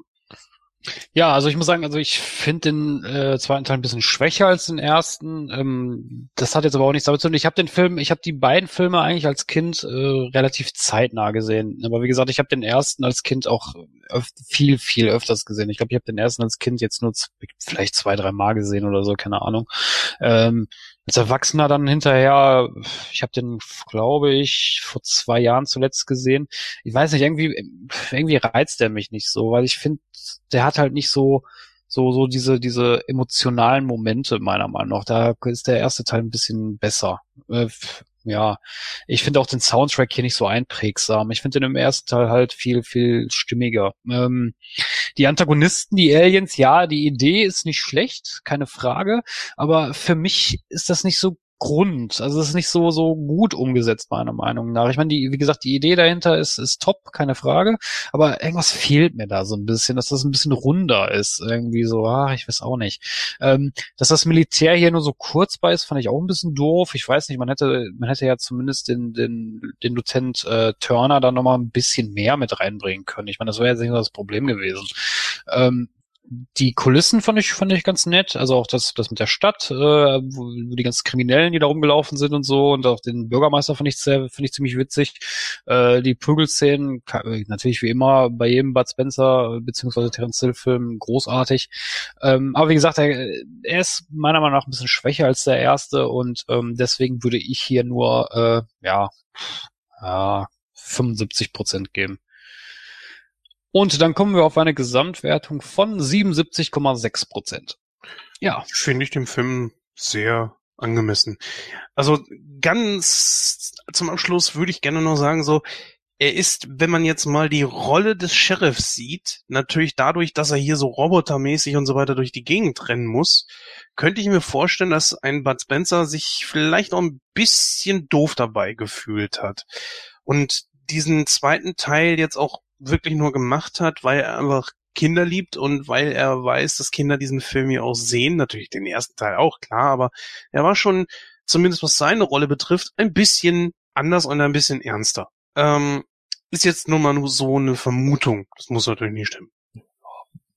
Ja, also ich muss sagen, also ich finde den äh, zweiten Teil ein bisschen schwächer als den ersten. Ähm, das hat jetzt aber auch nichts damit zu tun. Ich habe den Film, ich habe die beiden Filme eigentlich als Kind äh, relativ zeitnah gesehen. Aber wie gesagt, ich habe den ersten als Kind auch viel, viel öfters gesehen. Ich glaube, ich habe den ersten als Kind jetzt nur vielleicht zwei, drei Mal gesehen oder so, keine Ahnung. Ähm, als Erwachsener dann hinterher, ich habe den, glaube ich, vor zwei Jahren zuletzt gesehen. Ich weiß nicht, irgendwie, irgendwie reizt der mich nicht so, weil ich finde, der hat halt nicht so, so, so diese, diese emotionalen Momente, meiner Meinung nach. Da ist der erste Teil ein bisschen besser. Ja, ich finde auch den Soundtrack hier nicht so einprägsam. Ich finde den im ersten Teil halt viel, viel stimmiger. Ähm, die Antagonisten, die Aliens, ja, die Idee ist nicht schlecht, keine Frage, aber für mich ist das nicht so rund. Also es ist nicht so so gut umgesetzt meiner Meinung nach. Ich meine, die wie gesagt, die Idee dahinter ist ist top, keine Frage, aber irgendwas fehlt mir da so ein bisschen, dass das ein bisschen runder ist, irgendwie so, ah, ich weiß auch nicht. Ähm, dass das Militär hier nur so kurz bei ist, fand ich auch ein bisschen doof. Ich weiß nicht, man hätte man hätte ja zumindest den den den Dozent äh, Turner da noch mal ein bisschen mehr mit reinbringen können. Ich meine, das wäre jetzt nicht so das Problem gewesen. Ähm, die Kulissen fand ich, fand ich ganz nett. Also auch das, das mit der Stadt, äh, wo die ganzen Kriminellen, die da rumgelaufen sind und so. Und auch den Bürgermeister fand ich sehr, finde ich ziemlich witzig. Äh, die Prügelszenen, natürlich wie immer bei jedem Bud Spencer beziehungsweise Terence Hill Film großartig. Ähm, aber wie gesagt, er, er ist meiner Meinung nach ein bisschen schwächer als der erste und ähm, deswegen würde ich hier nur, äh, ja, ja, 75 Prozent geben. Und dann kommen wir auf eine Gesamtwertung von 77,6 Prozent. Ja. Finde ich dem Film sehr angemessen. Also ganz zum Abschluss würde ich gerne noch sagen, so, er ist, wenn man jetzt mal die Rolle des Sheriffs sieht, natürlich dadurch, dass er hier so robotermäßig und so weiter durch die Gegend rennen muss, könnte ich mir vorstellen, dass ein Bud Spencer sich vielleicht auch ein bisschen doof dabei gefühlt hat. Und diesen zweiten Teil jetzt auch wirklich nur gemacht hat, weil er einfach Kinder liebt und weil er weiß, dass Kinder diesen Film ja auch sehen. Natürlich den ersten Teil auch, klar, aber er war schon, zumindest was seine Rolle betrifft, ein bisschen anders und ein bisschen ernster. Ähm, ist jetzt nur mal nur so eine Vermutung. Das muss natürlich nicht stimmen.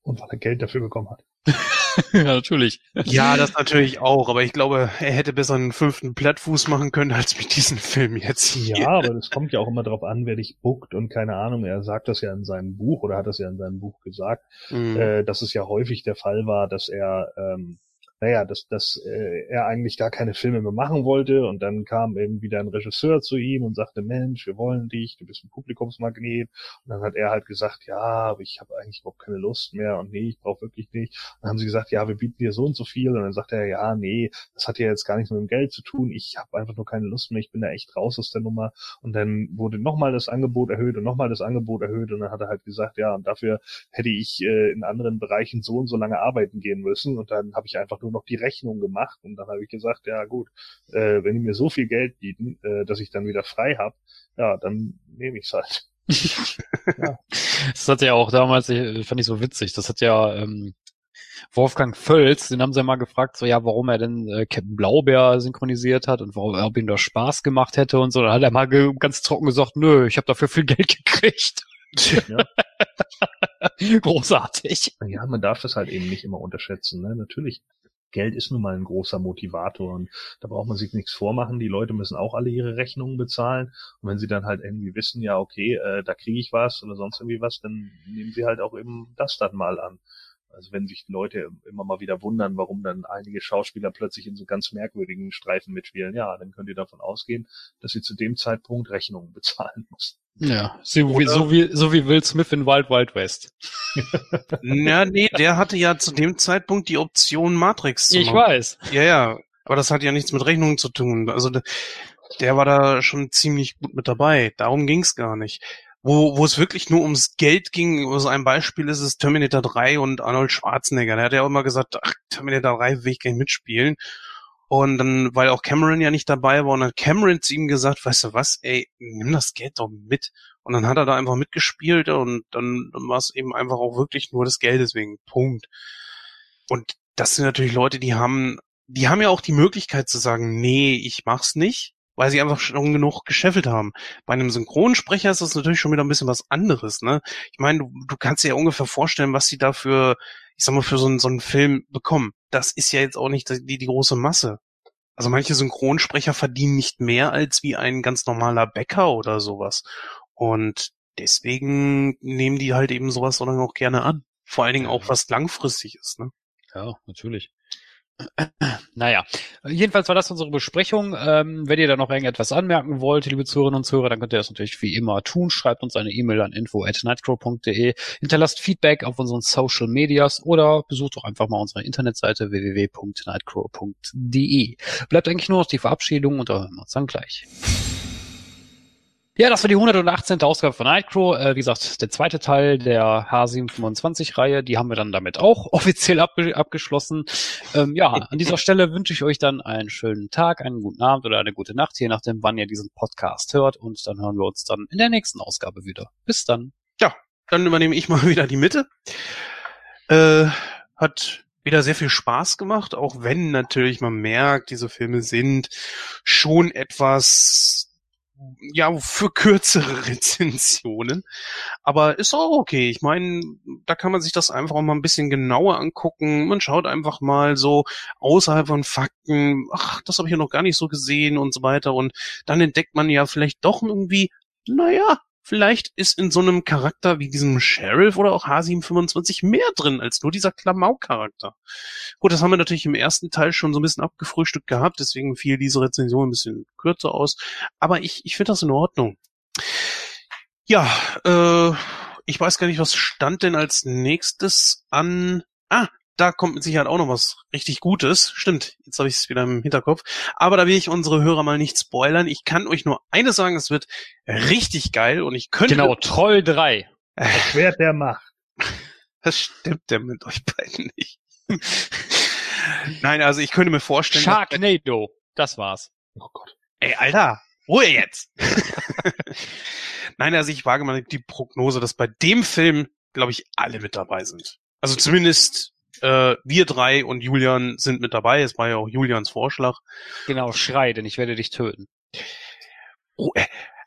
Und weil er Geld dafür bekommen hat. [laughs] [laughs] ja, natürlich. Ja, das natürlich auch, aber ich glaube, er hätte besser einen fünften Plattfuß machen können, als mit diesem Film jetzt hier. Ja, aber das kommt ja auch immer darauf an, wer dich buckt und keine Ahnung, er sagt das ja in seinem Buch oder hat das ja in seinem Buch gesagt, mhm. äh, dass es ja häufig der Fall war, dass er ähm, naja, dass, dass äh, er eigentlich gar keine Filme mehr machen wollte und dann kam irgendwie dann ein Regisseur zu ihm und sagte, Mensch, wir wollen dich, du bist ein Publikumsmagnet. Und dann hat er halt gesagt, ja, aber ich habe eigentlich überhaupt keine Lust mehr und nee, ich brauche wirklich nicht. Und dann haben sie gesagt, ja, wir bieten dir so und so viel. Und dann sagt er, ja, nee, das hat ja jetzt gar nichts mit dem Geld zu tun, ich habe einfach nur keine Lust mehr, ich bin da echt raus aus der Nummer. Und dann wurde nochmal das Angebot erhöht und nochmal das Angebot erhöht. Und dann hat er halt gesagt, ja, und dafür hätte ich äh, in anderen Bereichen so und so lange arbeiten gehen müssen. Und dann habe ich einfach nur noch die Rechnung gemacht und dann habe ich gesagt, ja gut, äh, wenn die mir so viel Geld bieten, äh, dass ich dann wieder frei habe, ja, dann nehme ich es halt. [laughs] ja. Das hat ja auch damals, fand ich so witzig, das hat ja ähm, Wolfgang Völz, den haben sie ja mal gefragt, so ja, warum er denn äh, Captain Blaubeer synchronisiert hat und warum, ob ihm das Spaß gemacht hätte und so. Dann hat er mal ganz trocken gesagt, nö, ich habe dafür viel Geld [laughs] gekriegt. Ja. [laughs] Großartig. Ja, man darf das halt eben nicht immer unterschätzen. Ne? Natürlich Geld ist nun mal ein großer Motivator und da braucht man sich nichts vormachen. Die Leute müssen auch alle ihre Rechnungen bezahlen und wenn sie dann halt irgendwie wissen, ja okay, äh, da kriege ich was oder sonst irgendwie was, dann nehmen sie halt auch eben das dann mal an. Also wenn sich Leute immer mal wieder wundern, warum dann einige Schauspieler plötzlich in so ganz merkwürdigen Streifen mitspielen, ja, dann könnt ihr davon ausgehen, dass sie zu dem Zeitpunkt Rechnungen [laughs] bezahlen mussten. Ja, so wie, so wie, so wie Will Smith in Wild Wild West. Na, nee, der hatte ja zu dem Zeitpunkt die Option Matrix zu Ich machen. weiß. Ja, ja. Aber das hat ja nichts mit Rechnungen zu tun. Also der, war da schon ziemlich gut mit dabei. Darum ging's gar nicht. Wo, wo es wirklich nur ums Geld ging, so ein Beispiel ist es Terminator 3 und Arnold Schwarzenegger. Der hat ja auch immer gesagt, ach, Terminator 3 will ich gar nicht mitspielen. Und dann, weil auch Cameron ja nicht dabei war, und dann hat Cameron zu ihm gesagt, weißt du was, ey, nimm das Geld doch mit. Und dann hat er da einfach mitgespielt und dann, war es eben einfach auch wirklich nur das Geld deswegen. Punkt. Und das sind natürlich Leute, die haben, die haben ja auch die Möglichkeit zu sagen, nee, ich mach's nicht, weil sie einfach schon genug gescheffelt haben. Bei einem Synchronsprecher ist das natürlich schon wieder ein bisschen was anderes, ne? Ich meine, du, du kannst dir ja ungefähr vorstellen, was sie da für ich sag mal, für so, so einen Film bekommen. Das ist ja jetzt auch nicht die, die große Masse. Also manche Synchronsprecher verdienen nicht mehr als wie ein ganz normaler Bäcker oder sowas. Und deswegen nehmen die halt eben sowas dann auch gerne an. Vor allen Dingen auch was langfristig ist, ne? Ja, natürlich. Naja, jedenfalls war das unsere Besprechung. Ähm, wenn ihr da noch irgendetwas anmerken wollt, liebe Zuhörerinnen und Zuhörer, dann könnt ihr das natürlich wie immer tun. Schreibt uns eine E-Mail an info@nightcrow.de, hinterlasst Feedback auf unseren Social Medias oder besucht doch einfach mal unsere Internetseite www.nightcrow.de. Bleibt eigentlich nur noch die Verabschiedung und dann hören wir uns dann gleich. Ja, das war die 118. Ausgabe von Nightcrow. Äh, wie gesagt, der zweite Teil der H725-Reihe, die haben wir dann damit auch [laughs] offiziell abge abgeschlossen. Ähm, ja, an dieser Stelle wünsche ich euch dann einen schönen Tag, einen guten Abend oder eine gute Nacht, je nachdem, wann ihr diesen Podcast hört. Und dann hören wir uns dann in der nächsten Ausgabe wieder. Bis dann. Ja, dann übernehme ich mal [laughs] wieder die Mitte. Äh, hat wieder sehr viel Spaß gemacht, auch wenn natürlich man merkt, diese Filme sind schon etwas ja, für kürzere [laughs] Rezensionen. Aber ist auch okay. Ich meine, da kann man sich das einfach auch mal ein bisschen genauer angucken. Man schaut einfach mal so außerhalb von Fakten, ach, das habe ich ja noch gar nicht so gesehen und so weiter. Und dann entdeckt man ja vielleicht doch irgendwie, naja, Vielleicht ist in so einem Charakter wie diesem Sheriff oder auch H725 mehr drin als nur dieser Klamauk-Charakter. Gut, das haben wir natürlich im ersten Teil schon so ein bisschen abgefrühstückt gehabt, deswegen fiel diese Rezension ein bisschen kürzer aus. Aber ich, ich finde das in Ordnung. Ja, äh, ich weiß gar nicht, was stand denn als nächstes an. Ah, da kommt mit Sicherheit auch noch was richtig Gutes. Stimmt, jetzt habe ich es wieder im Hinterkopf. Aber da will ich unsere Hörer mal nicht spoilern. Ich kann euch nur eines sagen, es wird richtig geil und ich könnte... Genau, Troll 3. Das Schwert der Macht. Das stimmt denn mit euch beiden nicht. Nein, also ich könnte mir vorstellen... Sharknado, das war's. Oh Gott. Ey, Alter, Ruhe jetzt! [laughs] Nein, also ich wage mal die Prognose, dass bei dem Film, glaube ich, alle mit dabei sind. Also zumindest äh, wir drei und Julian sind mit dabei. Es war ja auch Julians Vorschlag. Genau, schrei, denn ich werde dich töten. Oh, äh,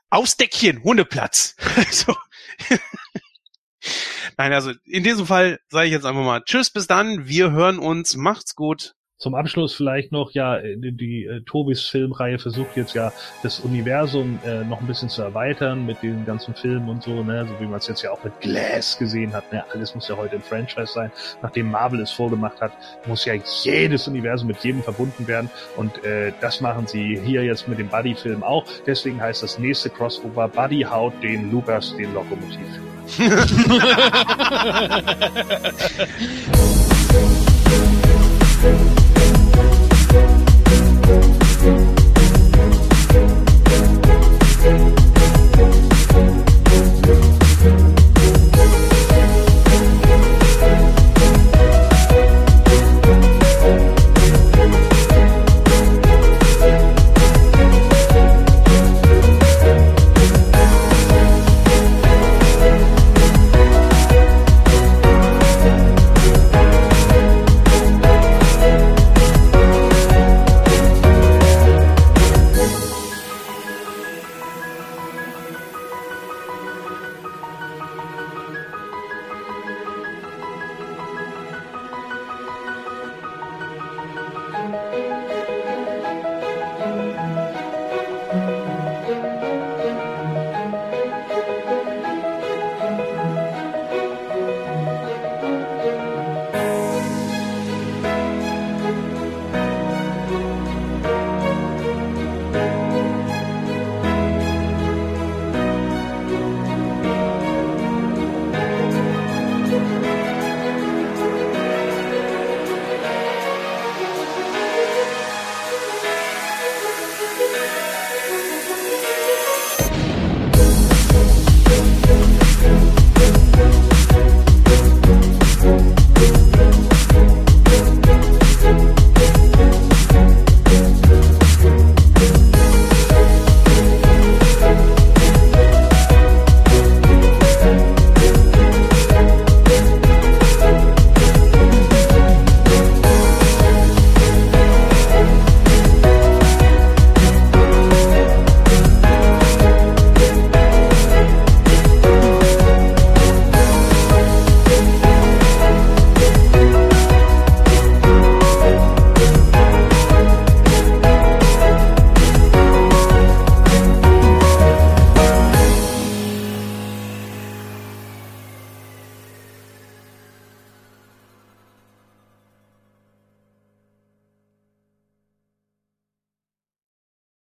Ausdeckchen, Hundeplatz. [laughs] so. Nein, also in diesem Fall sage ich jetzt einfach mal Tschüss, bis dann. Wir hören uns. Macht's gut. Zum Abschluss vielleicht noch, ja, die, die äh, Tobis Filmreihe versucht jetzt ja das Universum äh, noch ein bisschen zu erweitern mit den ganzen Filmen und so, ne, so wie man es jetzt ja auch mit Glass gesehen hat, ne, alles muss ja heute ein Franchise sein. Nachdem Marvel es vorgemacht hat, muss ja jedes Universum mit jedem verbunden werden und äh, das machen sie hier jetzt mit dem Buddy-Film auch. Deswegen heißt das nächste Crossover Buddy haut den Lukas den Lokomotiv. [laughs] [laughs]